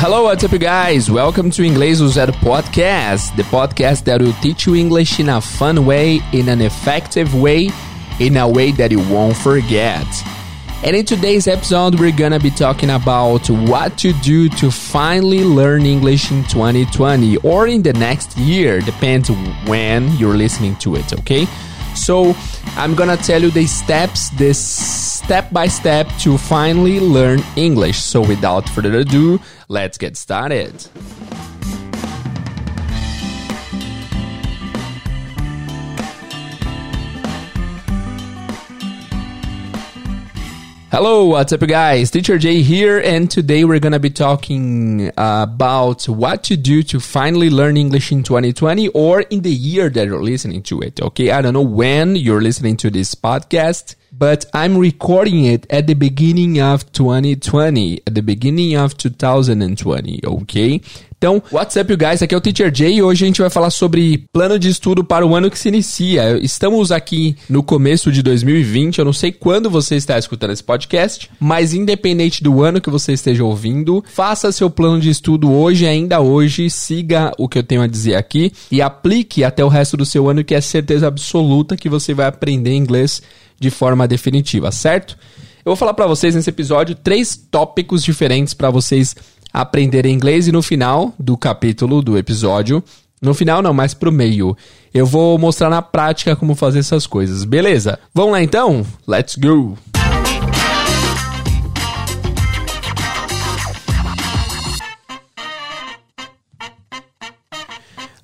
Hello, what's up, you guys? Welcome to Inglês do Zero podcast, the podcast that will teach you English in a fun way, in an effective way, in a way that you won't forget. And in today's episode, we're gonna be talking about what to do to finally learn English in 2020 or in the next year, depends when you're listening to it, okay? So, I'm gonna tell you the steps, this step by step to finally learn English. So, without further ado, let's get started. Hello, what's up, guys? Teacher Jay here, and today we're gonna be talking about what to do to finally learn English in 2020 or in the year that you're listening to it. Okay, I don't know when you're listening to this podcast, but I'm recording it at the beginning of 2020, at the beginning of 2020. Okay, Então, what's up, guys? Aqui é o Teacher Jay e hoje a gente vai falar sobre plano de estudo para o ano que se inicia. Estamos aqui no começo de 2020, eu não sei quando você está escutando esse podcast, mas independente do ano que você esteja ouvindo, faça seu plano de estudo hoje, ainda hoje, siga o que eu tenho a dizer aqui e aplique até o resto do seu ano, que é certeza absoluta que você vai aprender inglês de forma definitiva, certo? Eu vou falar para vocês nesse episódio três tópicos diferentes para vocês aprender inglês e no final do capítulo, do episódio, no final não, mas pro meio, eu vou mostrar na prática como fazer essas coisas, beleza? Vamos lá então? Let's go!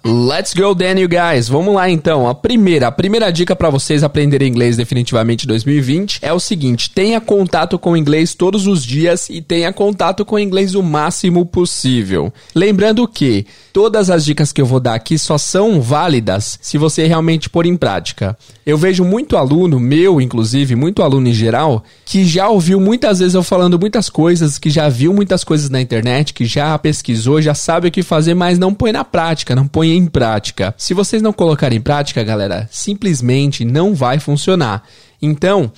Let's go you guys. Vamos lá então. A primeira, a primeira dica para vocês aprenderem inglês definitivamente 2020 é o seguinte: tenha contato com o inglês todos os dias e tenha contato com o inglês o máximo possível. Lembrando que todas as dicas que eu vou dar aqui só são válidas se você realmente pôr em prática. Eu vejo muito aluno, meu inclusive, muito aluno em geral, que já ouviu muitas vezes eu falando muitas coisas, que já viu muitas coisas na internet, que já pesquisou, já sabe o que fazer, mas não põe na prática, não põe em prática. Se vocês não colocarem em prática, galera, simplesmente não vai funcionar. Então,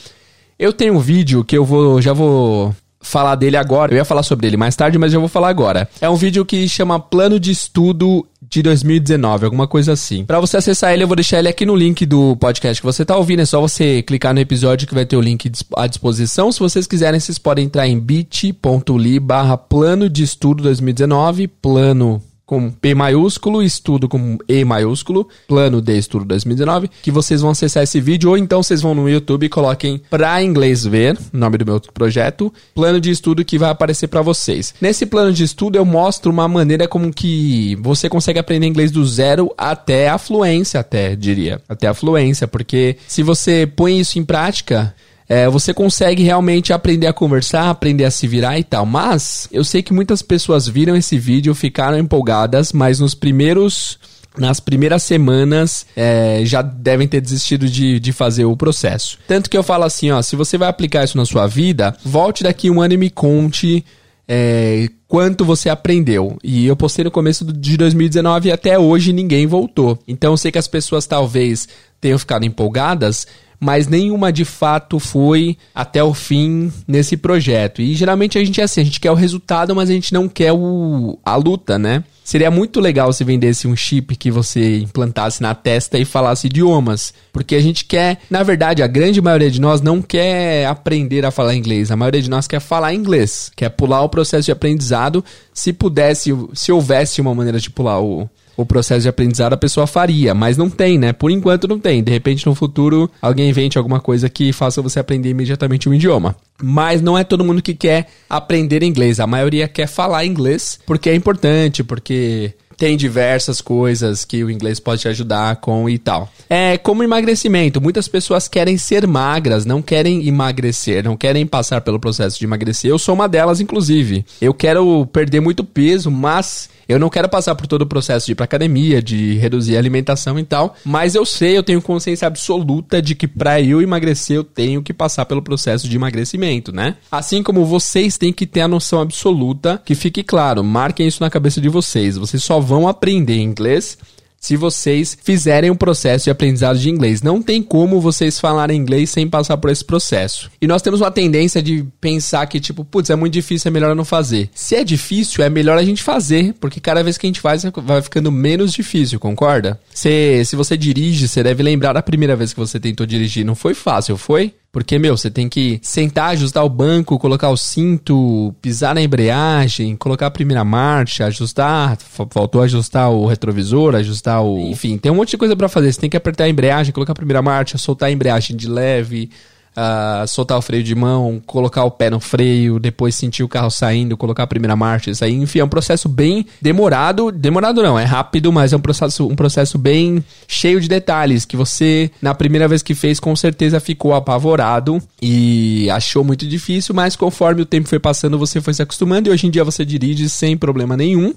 eu tenho um vídeo que eu vou, já vou falar dele agora. Eu ia falar sobre ele mais tarde, mas eu vou falar agora. É um vídeo que chama Plano de Estudo de 2019, alguma coisa assim. Para você acessar ele, eu vou deixar ele aqui no link do podcast que você tá ouvindo. É só você clicar no episódio que vai ter o link à disposição. Se vocês quiserem, vocês podem entrar em bit.ly barra plano de estudo 2019, plano com P maiúsculo, estudo com E maiúsculo, plano de estudo 2019, que vocês vão acessar esse vídeo, ou então vocês vão no YouTube e coloquem pra inglês ver, nome do meu projeto, plano de estudo que vai aparecer para vocês. Nesse plano de estudo eu mostro uma maneira como que você consegue aprender inglês do zero até a fluência, até, diria, até a fluência, porque se você põe isso em prática, é, você consegue realmente aprender a conversar, aprender a se virar e tal. Mas eu sei que muitas pessoas viram esse vídeo, ficaram empolgadas, mas nos primeiros nas primeiras semanas é, já devem ter desistido de, de fazer o processo. Tanto que eu falo assim, ó, se você vai aplicar isso na sua vida, volte daqui um ano e me conte é, quanto você aprendeu. E eu postei no começo de 2019 e até hoje ninguém voltou. Então eu sei que as pessoas talvez tenham ficado empolgadas, mas nenhuma de fato foi até o fim nesse projeto. E geralmente a gente é assim, a gente quer o resultado, mas a gente não quer o, a luta, né? Seria muito legal se vendesse um chip que você implantasse na testa e falasse idiomas. Porque a gente quer, na verdade, a grande maioria de nós não quer aprender a falar inglês. A maioria de nós quer falar inglês, quer pular o processo de aprendizado. Se pudesse, se houvesse uma maneira de pular o, o processo de aprendizado a pessoa faria, mas não tem, né? Por enquanto não tem. De repente, no futuro, alguém invente alguma coisa que faça você aprender imediatamente um idioma. Mas não é todo mundo que quer aprender inglês. A maioria quer falar inglês porque é importante, porque tem diversas coisas que o inglês pode te ajudar com e tal. É como emagrecimento. Muitas pessoas querem ser magras, não querem emagrecer, não querem passar pelo processo de emagrecer. Eu sou uma delas, inclusive. Eu quero perder muito peso, mas eu não quero passar por todo o processo de ir pra academia, de reduzir a alimentação e tal, mas eu sei, eu tenho consciência absoluta de que para eu emagrecer eu tenho que passar pelo processo de emagrecimento, né? Assim como vocês têm que ter a noção absoluta, que fique claro, marquem isso na cabeça de vocês. Vocês só vão aprender inglês se vocês fizerem um processo de aprendizado de inglês. Não tem como vocês falarem inglês sem passar por esse processo. E nós temos uma tendência de pensar que, tipo, putz, é muito difícil, é melhor não fazer. Se é difícil, é melhor a gente fazer, porque cada vez que a gente faz, vai ficando menos difícil, concorda? Se, se você dirige, você deve lembrar da primeira vez que você tentou dirigir. Não foi fácil, foi? Porque, meu, você tem que sentar, ajustar o banco, colocar o cinto, pisar na embreagem, colocar a primeira marcha, ajustar, faltou ajustar o retrovisor, ajustar o. Enfim, tem um monte de coisa para fazer. Você tem que apertar a embreagem, colocar a primeira marcha, soltar a embreagem de leve, uh, soltar o freio de mão, colocar o pé no freio, depois sentir o carro saindo, colocar a primeira marcha, isso aí, enfim, é um processo bem demorado. Demorado não, é rápido, mas é um processo, um processo bem cheio de detalhes que você, na primeira vez que fez, com certeza ficou apavorado e achou muito difícil, mas conforme o tempo foi passando, você foi se acostumando e hoje em dia você dirige sem problema nenhum.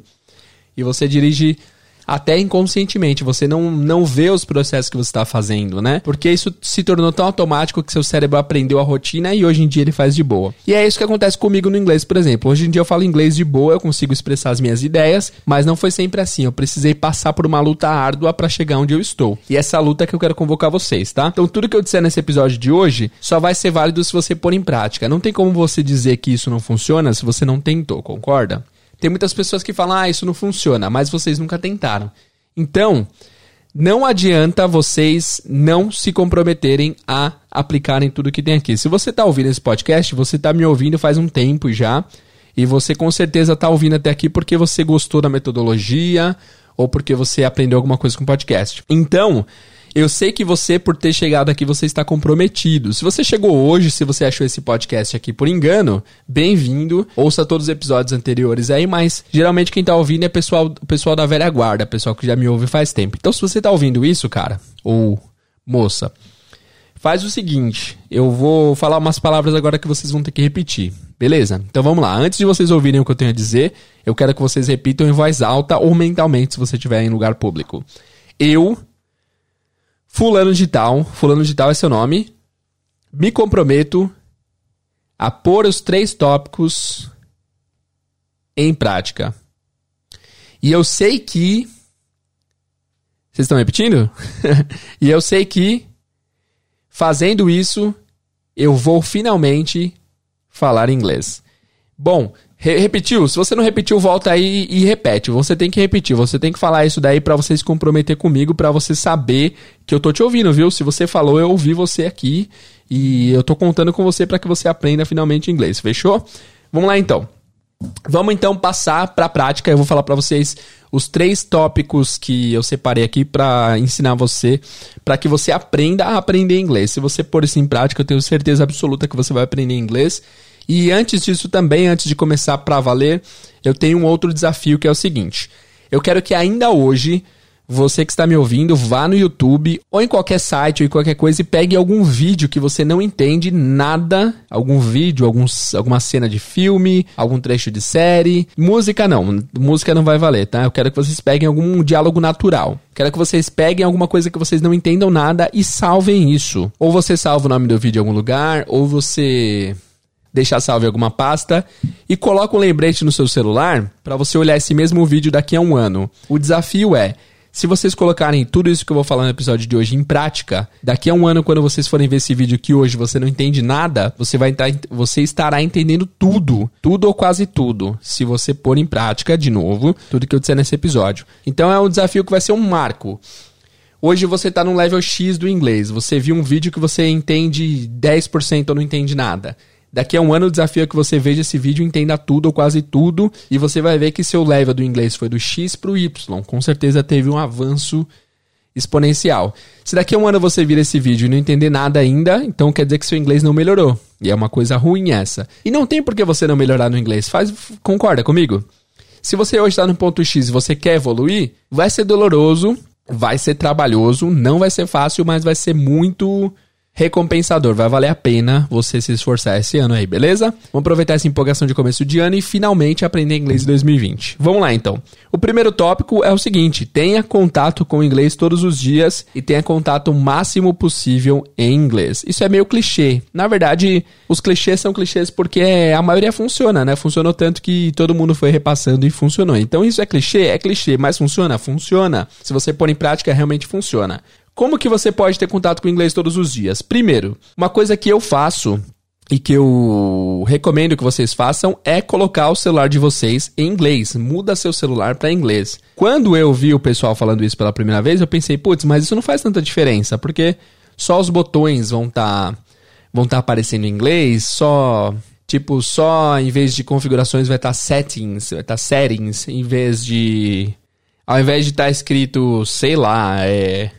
E você dirige até inconscientemente. Você não, não vê os processos que você está fazendo, né? Porque isso se tornou tão automático que seu cérebro aprendeu a rotina e hoje em dia ele faz de boa. E é isso que acontece comigo no inglês, por exemplo. Hoje em dia eu falo inglês de boa, eu consigo expressar as minhas ideias, mas não foi sempre assim. Eu precisei passar por uma luta árdua para chegar onde eu estou. E essa luta é que eu quero convocar vocês, tá? Então tudo que eu disser nesse episódio de hoje só vai ser válido se você pôr em prática. Não tem como você dizer que isso não funciona se você não tentou, concorda? Tem muitas pessoas que falam, ah, isso não funciona, mas vocês nunca tentaram. Então, não adianta vocês não se comprometerem a aplicarem tudo que tem aqui. Se você está ouvindo esse podcast, você está me ouvindo faz um tempo já. E você com certeza está ouvindo até aqui porque você gostou da metodologia ou porque você aprendeu alguma coisa com o podcast. Então, eu sei que você, por ter chegado aqui, você está comprometido. Se você chegou hoje, se você achou esse podcast aqui por engano, bem-vindo. Ouça todos os episódios anteriores aí, mas geralmente quem está ouvindo é pessoal, o pessoal da velha guarda, pessoal que já me ouve faz tempo. Então, se você está ouvindo isso, cara, ou moça, faz o seguinte: eu vou falar umas palavras agora que vocês vão ter que repetir. Beleza? Então vamos lá. Antes de vocês ouvirem o que eu tenho a dizer, eu quero que vocês repitam em voz alta ou mentalmente, se você estiver em lugar público. Eu Fulano de Tal, Fulano de Tal é seu nome, me comprometo a pôr os três tópicos em prática. E eu sei que. Vocês estão repetindo? e eu sei que, fazendo isso, eu vou finalmente falar inglês. Bom, Re repetiu? Se você não repetiu, volta aí e repete. Você tem que repetir. Você tem que falar isso daí para você se comprometer comigo, para você saber que eu tô te ouvindo, viu? Se você falou, eu ouvi você aqui e eu tô contando com você para que você aprenda finalmente inglês. Fechou? Vamos lá então. Vamos então passar para a prática. Eu vou falar para vocês os três tópicos que eu separei aqui para ensinar você, para que você aprenda a aprender inglês. Se você pôr isso em prática, eu tenho certeza absoluta que você vai aprender inglês e antes disso também, antes de começar para valer, eu tenho um outro desafio que é o seguinte. Eu quero que ainda hoje você que está me ouvindo, vá no YouTube ou em qualquer site ou em qualquer coisa e pegue algum vídeo que você não entende nada, algum vídeo, algum, alguma cena de filme, algum trecho de série. Música não, música não vai valer, tá? Eu quero que vocês peguem algum diálogo natural. Quero que vocês peguem alguma coisa que vocês não entendam nada e salvem isso. Ou você salva o nome do vídeo em algum lugar, ou você deixar salvo em alguma pasta e coloca um lembrete no seu celular para você olhar esse mesmo vídeo daqui a um ano. O desafio é se vocês colocarem tudo isso que eu vou falar no episódio de hoje em prática, daqui a um ano, quando vocês forem ver esse vídeo que hoje você não entende nada, você vai estar, você estará entendendo tudo, tudo ou quase tudo, se você pôr em prática de novo tudo que eu disser nesse episódio. Então é um desafio que vai ser um marco. Hoje você está no level X do inglês. Você viu um vídeo que você entende 10% ou não entende nada. Daqui a um ano o desafio é que você veja esse vídeo, entenda tudo ou quase tudo, e você vai ver que seu level do inglês foi do X para o Y. Com certeza teve um avanço exponencial. Se daqui a um ano você vir esse vídeo e não entender nada ainda, então quer dizer que seu inglês não melhorou. E é uma coisa ruim essa. E não tem por que você não melhorar no inglês. Faz, concorda comigo? Se você hoje está no ponto X e você quer evoluir, vai ser doloroso, vai ser trabalhoso, não vai ser fácil, mas vai ser muito recompensador. Vai valer a pena você se esforçar esse ano aí, beleza? Vamos aproveitar essa empolgação de começo de ano e finalmente aprender inglês em 2020. Vamos lá então. O primeiro tópico é o seguinte: tenha contato com o inglês todos os dias e tenha contato o máximo possível em inglês. Isso é meio clichê. Na verdade, os clichês são clichês porque a maioria funciona, né? Funcionou tanto que todo mundo foi repassando e funcionou. Então isso é clichê? É clichê, mas funciona? Funciona. Se você pôr em prática, realmente funciona. Como que você pode ter contato com o inglês todos os dias? Primeiro, uma coisa que eu faço e que eu recomendo que vocês façam é colocar o celular de vocês em inglês. Muda seu celular para inglês. Quando eu vi o pessoal falando isso pela primeira vez, eu pensei, putz, mas isso não faz tanta diferença, porque só os botões vão estar tá, vão tá aparecendo em inglês, só tipo, só em vez de configurações vai estar tá settings, vai estar tá settings, em vez de ao invés de estar tá escrito, sei lá, é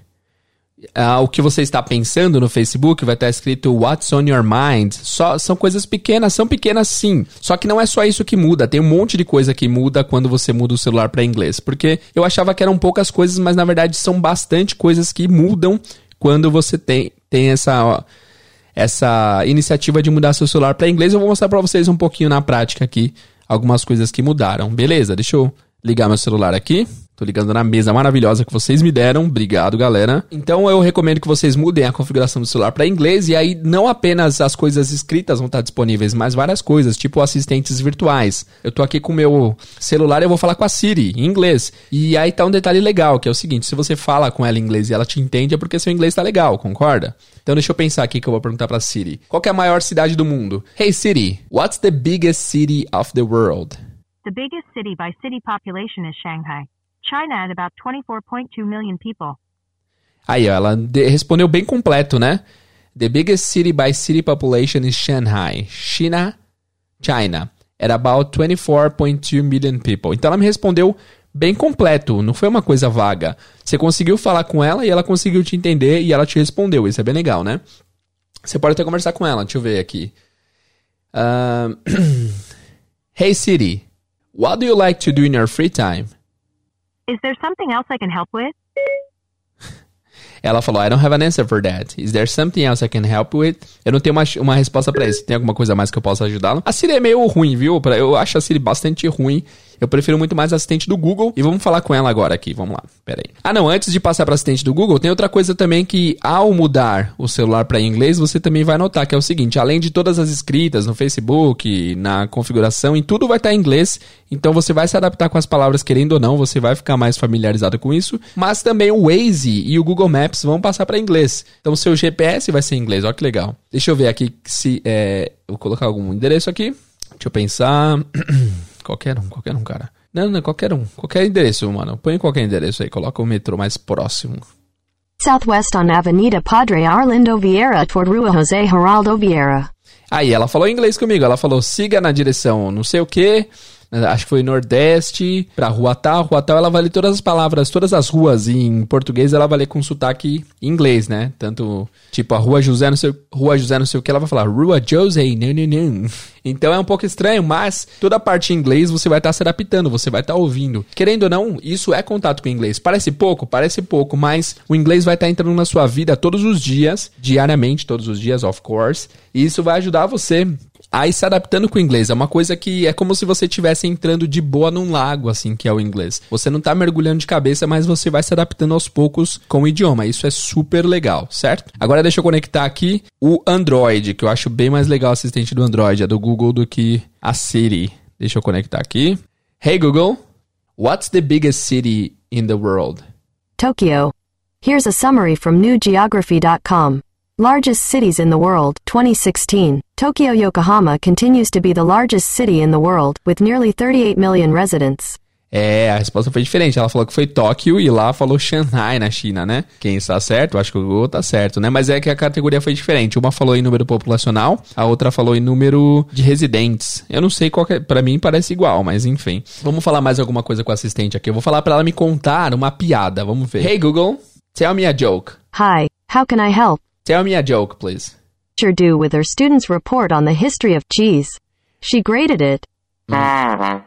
ah, o que você está pensando no Facebook vai estar escrito What's on your mind. Só, são coisas pequenas, são pequenas sim. Só que não é só isso que muda. Tem um monte de coisa que muda quando você muda o celular para inglês. Porque eu achava que eram poucas coisas, mas na verdade são bastante coisas que mudam quando você tem, tem essa, ó, essa iniciativa de mudar seu celular para inglês. Eu vou mostrar para vocês um pouquinho na prática aqui algumas coisas que mudaram. Beleza? Deixa eu ligar meu celular aqui. Tô ligando na mesa maravilhosa que vocês me deram. Obrigado, galera. Então eu recomendo que vocês mudem a configuração do celular para inglês e aí não apenas as coisas escritas vão estar disponíveis, mas várias coisas, tipo assistentes virtuais. Eu tô aqui com o meu celular e eu vou falar com a Siri em inglês. E aí tá um detalhe legal, que é o seguinte, se você fala com ela em inglês e ela te entende é porque seu inglês tá legal, concorda? Então deixa eu pensar aqui que eu vou perguntar pra Siri. Qual é a maior cidade do mundo? Hey Siri, what's the biggest city of the world? The biggest city by city population is Shanghai. China had about 24.2 million people. Aí, ó, ela respondeu bem completo, né? The biggest city by city population is Shanghai. China, China. At about 24.2 million people. Então ela me respondeu bem completo, não foi uma coisa vaga. Você conseguiu falar com ela e ela conseguiu te entender e ela te respondeu. Isso é bem legal, né? Você pode até conversar com ela. Deixa eu ver aqui. Uh... hey Siri, what do you like to do in your free time? Is there something else I can help with? Ela falou, I don't have an answer for that. Is there something else I can help with? Eu não tenho uma, uma resposta para isso. Tem alguma coisa mais que eu possa ajudá-lo? A Siri é meio ruim, viu? Eu acho a Siri bastante ruim. Eu prefiro muito mais a assistente do Google e vamos falar com ela agora aqui. Vamos lá. Pera aí. Ah, não, antes de passar para assistente do Google, tem outra coisa também que ao mudar o celular para inglês, você também vai notar que é o seguinte, além de todas as escritas no Facebook, na configuração, em tudo vai estar em inglês, então você vai se adaptar com as palavras querendo ou não, você vai ficar mais familiarizado com isso, mas também o Waze e o Google Maps vão passar para inglês. Então o seu GPS vai ser em inglês. Olha que legal. Deixa eu ver aqui se é, vou colocar algum endereço aqui. Deixa eu pensar. Qualquer um, qualquer um, cara. Não, não, qualquer um. Qualquer endereço, mano. Põe qualquer endereço aí, coloca o metrô mais próximo. Southwest on Avenida Padre Arlindo Vieira toward Rua José Geraldo Vieira. Aí, ela falou inglês comigo. Ela falou, siga na direção não sei o que, acho que foi Nordeste, pra Rua Tal. Rua Tal, ela vai ler todas as palavras, todas as ruas em português, ela vai ler com sotaque em inglês, né? Tanto, tipo, a Rua José, não sei, Rua José, não sei o que, ela vai falar Rua José, não, não, não. Então é um pouco estranho, mas toda a parte em inglês você vai estar tá se adaptando, você vai estar tá ouvindo. Querendo ou não, isso é contato com o inglês. Parece pouco, parece pouco, mas o inglês vai estar tá entrando na sua vida todos os dias, diariamente, todos os dias, of course. E isso vai ajudar você a ir se adaptando com o inglês. É uma coisa que é como se você estivesse entrando de boa num lago, assim, que é o inglês. Você não está mergulhando de cabeça, mas você vai se adaptando aos poucos com o idioma. Isso é super legal, certo? Agora deixa eu conectar aqui o Android, que eu acho bem mais legal o assistente do Android, é do Google do que a Siri. Deixa eu conectar aqui. Hey Google, what's the biggest city in the world? Tokyo. Here's a summary from newgeography.com. Largest cities in the world, 2016. Tokyo Yokohama continues to be the largest city in the world, with nearly 38 million residents. É, a resposta foi diferente. Ela falou que foi Tóquio e lá falou Shanghai na China, né? Quem está certo? Acho que o Google está certo, né? Mas é que a categoria foi diferente. Uma falou em número populacional, a outra falou em número de residentes. Eu não sei qual que é, pra mim parece igual, mas enfim. Vamos falar mais alguma coisa com a assistente aqui. Eu vou falar para ela me contar uma piada. Vamos ver. Hey Google, tell me a joke. Hi, how can I help? Tell me a joke, please. Teacher do with her students' report on the history of cheese. She graded it.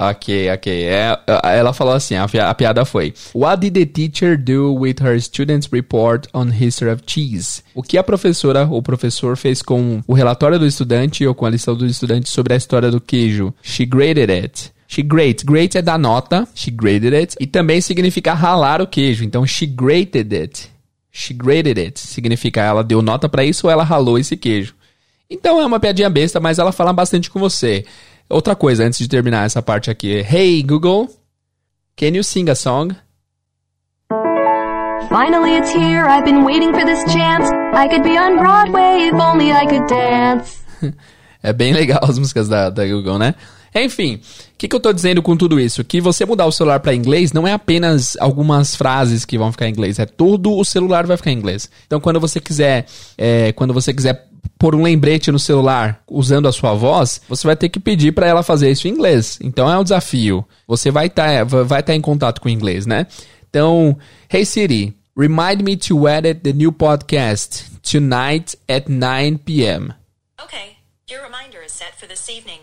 Ok, ok. É, ela falou assim, a, a, piada foi: What did the teacher do with her students' report on history of cheese? O que a professora ou professor fez com o relatório do estudante ou com a lição do estudante sobre a história do queijo? She graded it. She grate. Grate é dar nota. She graded it. E também significa ralar o queijo. Então, she grated it. She grated it. Significa ela deu nota para isso ou ela ralou esse queijo. Então é uma piadinha besta, mas ela fala bastante com você. Outra coisa, antes de terminar essa parte aqui. Hey, Google, can you sing a song? Finally it's here, I've been waiting for this chance. I could be on Broadway if only I could dance. é bem legal as músicas da, da Google, né? Enfim, o que, que eu tô dizendo com tudo isso? Que você mudar o celular para inglês não é apenas algumas frases que vão ficar em inglês, é todo o celular vai ficar em inglês. Então, quando você quiser, é, quando você quiser pôr um lembrete no celular usando a sua voz, você vai ter que pedir para ela fazer isso em inglês. Então é um desafio. Você vai estar tá, vai tá em contato com o inglês, né? Então, Hey Siri, remind me to edit the new podcast tonight at 9 p.m. Okay, your reminder is set for this evening.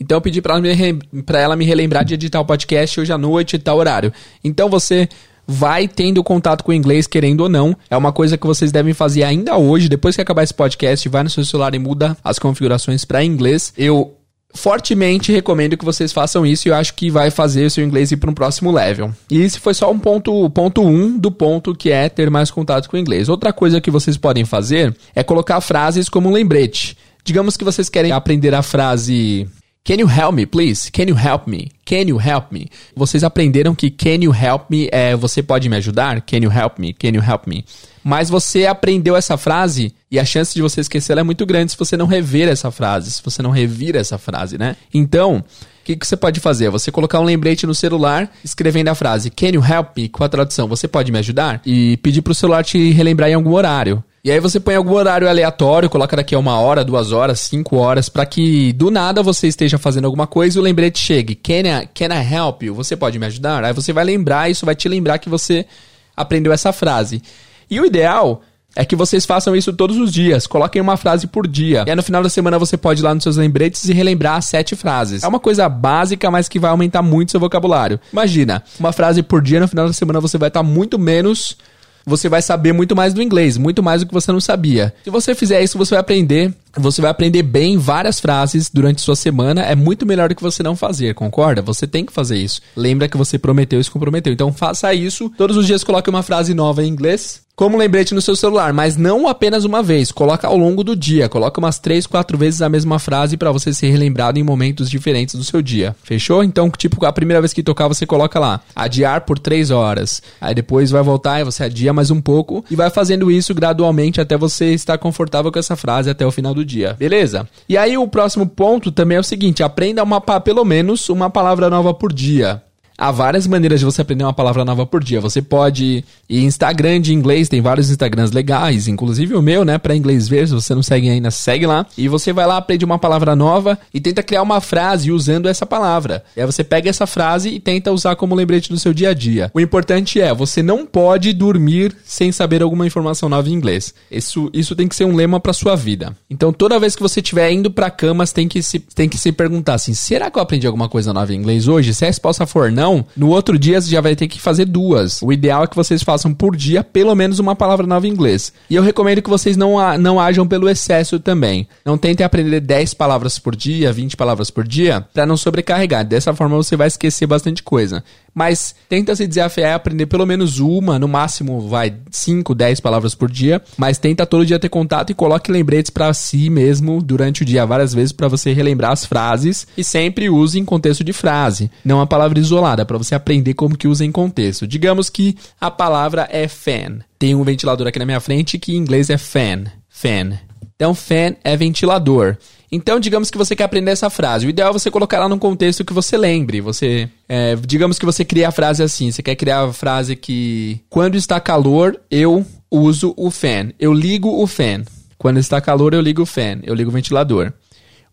Então eu pedi para ela, ela me relembrar de editar o podcast hoje à noite e tal horário. Então você vai tendo contato com o inglês, querendo ou não. É uma coisa que vocês devem fazer ainda hoje, depois que acabar esse podcast, vai no seu celular e muda as configurações para inglês. Eu fortemente recomendo que vocês façam isso e eu acho que vai fazer o seu inglês ir para um próximo level. E esse foi só um ponto, ponto um do ponto que é ter mais contato com o inglês. Outra coisa que vocês podem fazer é colocar frases como um lembrete. Digamos que vocês querem aprender a frase Can you help me, please? Can you help me? Can you help me? Vocês aprenderam que can you help me é você pode me ajudar? Can you help me? Can you help me? Mas você aprendeu essa frase e a chance de você esquecê-la é muito grande se você não rever essa frase, se você não revir essa frase, né? Então, o que, que você pode fazer? Você colocar um lembrete no celular escrevendo a frase Can you help me? Com a tradução, você pode me ajudar? E pedir para o celular te relembrar em algum horário. E aí você põe algum horário aleatório, coloca daqui a uma hora, duas horas, cinco horas, para que do nada você esteja fazendo alguma coisa e o lembrete chegue. Can I, can I help you? Você pode me ajudar? Aí você vai lembrar, isso vai te lembrar que você aprendeu essa frase. E o ideal é que vocês façam isso todos os dias. Coloquem uma frase por dia. E aí no final da semana você pode ir lá nos seus lembretes e relembrar sete frases. É uma coisa básica, mas que vai aumentar muito seu vocabulário. Imagina, uma frase por dia, no final da semana você vai estar muito menos você vai saber muito mais do inglês, muito mais do que você não sabia. Se você fizer isso, você vai aprender você vai aprender bem várias frases durante sua semana. É muito melhor do que você não fazer, concorda? Você tem que fazer isso. Lembra que você prometeu e se comprometeu. Então faça isso. Todos os dias coloque uma frase nova em inglês como lembrete no seu celular, mas não apenas uma vez. Coloca ao longo do dia. Coloca umas 3, 4 vezes a mesma frase para você ser relembrado em momentos diferentes do seu dia. Fechou? Então, tipo, a primeira vez que tocar, você coloca lá. Adiar por 3 horas. Aí depois vai voltar e você adia mais um pouco. E vai fazendo isso gradualmente até você estar confortável com essa frase até o final do dia. Beleza? E aí o próximo ponto também é o seguinte: aprenda uma, pelo menos uma palavra nova por dia. Há várias maneiras de você aprender uma palavra nova por dia. Você pode ir Instagram de inglês, tem vários Instagrams legais, inclusive o meu, né, para inglês ver, se você não segue ainda, segue lá. E você vai lá, aprende uma palavra nova e tenta criar uma frase usando essa palavra. E aí você pega essa frase e tenta usar como lembrete no seu dia a dia. O importante é, você não pode dormir sem saber alguma informação nova em inglês. Isso, isso tem que ser um lema para sua vida. Então, toda vez que você estiver indo para cama, você tem que se tem que se perguntar assim: será que eu aprendi alguma coisa nova em inglês hoje? Se a resposta for não, não, no outro dia você já vai ter que fazer duas. O ideal é que vocês façam por dia pelo menos uma palavra nova em inglês. E eu recomendo que vocês não, não ajam pelo excesso também. Não tentem aprender 10 palavras por dia, 20 palavras por dia, para não sobrecarregar. Dessa forma você vai esquecer bastante coisa mas tenta se desafiar a aprender pelo menos uma, no máximo, vai, 5, 10 palavras por dia, mas tenta todo dia ter contato e coloque lembretes para si mesmo durante o dia várias vezes para você relembrar as frases e sempre use em contexto de frase, não a palavra isolada, para você aprender como que usa em contexto. Digamos que a palavra é fan. Tem um ventilador aqui na minha frente que em inglês é fan. Fan. Então, fan é ventilador. Então, digamos que você quer aprender essa frase. O ideal é você colocar ela num contexto que você lembre. Você, é, digamos que você cria a frase assim. Você quer criar a frase que quando está calor eu uso o fan. Eu ligo o fan. Quando está calor eu ligo o fan. Eu ligo o ventilador.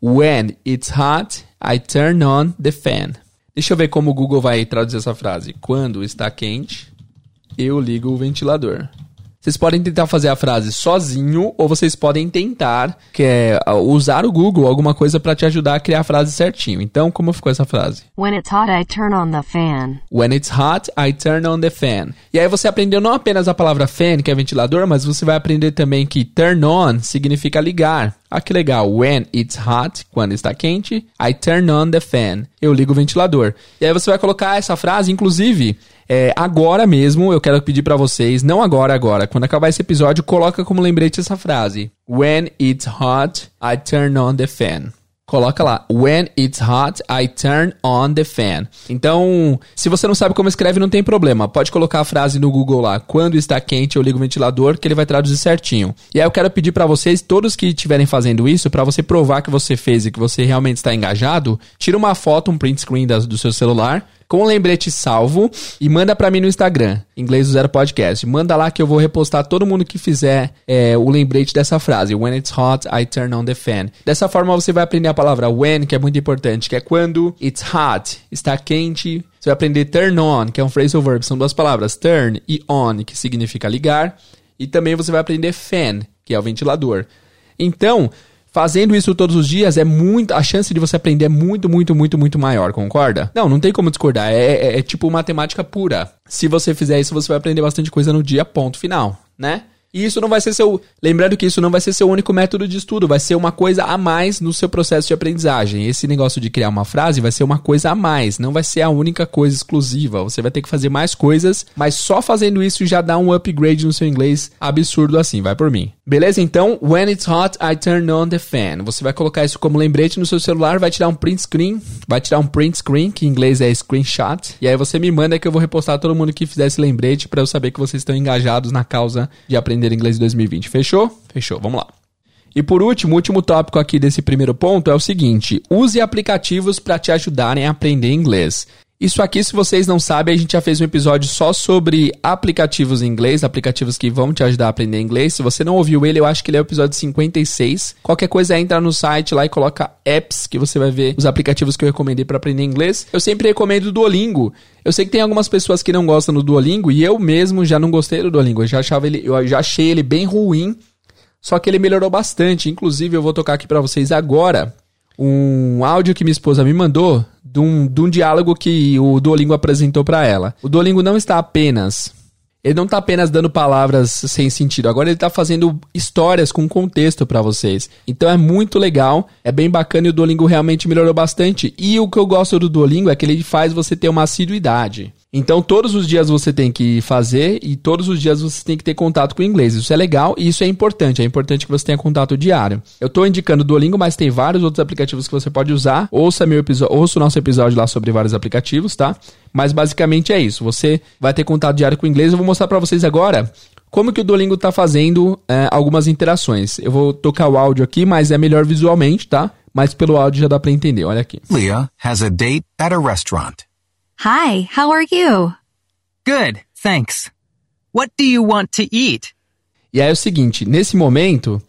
When it's hot, I turn on the fan. Deixa eu ver como o Google vai traduzir essa frase. Quando está quente, eu ligo o ventilador. Vocês podem tentar fazer a frase sozinho ou vocês podem tentar que é, usar o Google, alguma coisa para te ajudar a criar a frase certinho. Então, como ficou essa frase? When it's hot, I turn on the fan. When it's hot, I turn on the fan. E aí você aprendeu não apenas a palavra fan, que é ventilador, mas você vai aprender também que turn on significa ligar. Ah, que legal. When it's hot, quando está quente, I turn on the fan. Eu ligo o ventilador. E aí você vai colocar essa frase, inclusive, é, agora mesmo, eu quero pedir para vocês, não agora, agora, quando acabar esse episódio, coloca como lembrete essa frase. When it's hot, I turn on the fan. Coloca lá, when it's hot, I turn on the fan. Então, se você não sabe como escreve, não tem problema. Pode colocar a frase no Google lá, quando está quente, eu ligo o ventilador, que ele vai traduzir certinho. E aí eu quero pedir para vocês, todos que estiverem fazendo isso, para você provar que você fez e que você realmente está engajado, tira uma foto, um print screen do seu celular, com um lembrete salvo e manda para mim no Instagram, Inglês do Zero Podcast. Manda lá que eu vou repostar todo mundo que fizer é, o lembrete dessa frase. When it's hot, I turn on the fan. Dessa forma você vai aprender a palavra when, que é muito importante, que é quando it's hot, está quente. Você vai aprender turn on, que é um phrasal verb, são duas palavras, turn e on, que significa ligar. E também você vai aprender fan, que é o ventilador. Então, Fazendo isso todos os dias é muito. A chance de você aprender é muito, muito, muito, muito maior, concorda? Não, não tem como discordar. É, é, é tipo matemática pura. Se você fizer isso, você vai aprender bastante coisa no dia, ponto final, né? E isso não vai ser seu. Lembrando que isso não vai ser seu único método de estudo, vai ser uma coisa a mais no seu processo de aprendizagem. Esse negócio de criar uma frase vai ser uma coisa a mais, não vai ser a única coisa exclusiva. Você vai ter que fazer mais coisas, mas só fazendo isso já dá um upgrade no seu inglês absurdo assim, vai por mim. Beleza? Então, when it's hot, I turn on the fan. Você vai colocar isso como lembrete no seu celular, vai tirar um print screen, vai tirar um print screen, que em inglês é screenshot, e aí você me manda que eu vou repostar todo mundo que fizer esse lembrete para eu saber que vocês estão engajados na causa de aprender aprender inglês em 2020. Fechou? Fechou, vamos lá. E por último, o último tópico aqui desse primeiro ponto é o seguinte: use aplicativos para te ajudarem a aprender inglês. Isso aqui, se vocês não sabem, a gente já fez um episódio só sobre aplicativos em inglês, aplicativos que vão te ajudar a aprender inglês. Se você não ouviu ele, eu acho que ele é o episódio 56. Qualquer coisa, entra no site lá e coloca apps, que você vai ver os aplicativos que eu recomendei para aprender inglês. Eu sempre recomendo o Duolingo. Eu sei que tem algumas pessoas que não gostam do Duolingo e eu mesmo já não gostei do Duolingo. Eu já achava ele, eu já achei ele bem ruim. Só que ele melhorou bastante. Inclusive, eu vou tocar aqui para vocês agora um áudio que minha esposa me mandou de um, de um diálogo que o Duolingo apresentou para ela. O Duolingo não está apenas. Ele não está apenas dando palavras sem sentido, agora ele está fazendo histórias com contexto para vocês. Então é muito legal, é bem bacana e o Duolingo realmente melhorou bastante. E o que eu gosto do Duolingo é que ele faz você ter uma assiduidade. Então, todos os dias você tem que fazer e todos os dias você tem que ter contato com o inglês. Isso é legal e isso é importante. É importante que você tenha contato diário. Eu estou indicando o Duolingo, mas tem vários outros aplicativos que você pode usar. Ouça, meu episódio, ouça o nosso episódio lá sobre vários aplicativos, tá? Mas basicamente é isso. Você vai ter contato diário com o inglês. Eu vou mostrar para vocês agora como que o Duolingo está fazendo é, algumas interações. Eu vou tocar o áudio aqui, mas é melhor visualmente, tá? Mas pelo áudio já dá para entender. Olha aqui. Leah has a date at a restaurant. Hi, how are you? Good, thanks. What do you want to eat? E aí é o seguinte, nesse momento,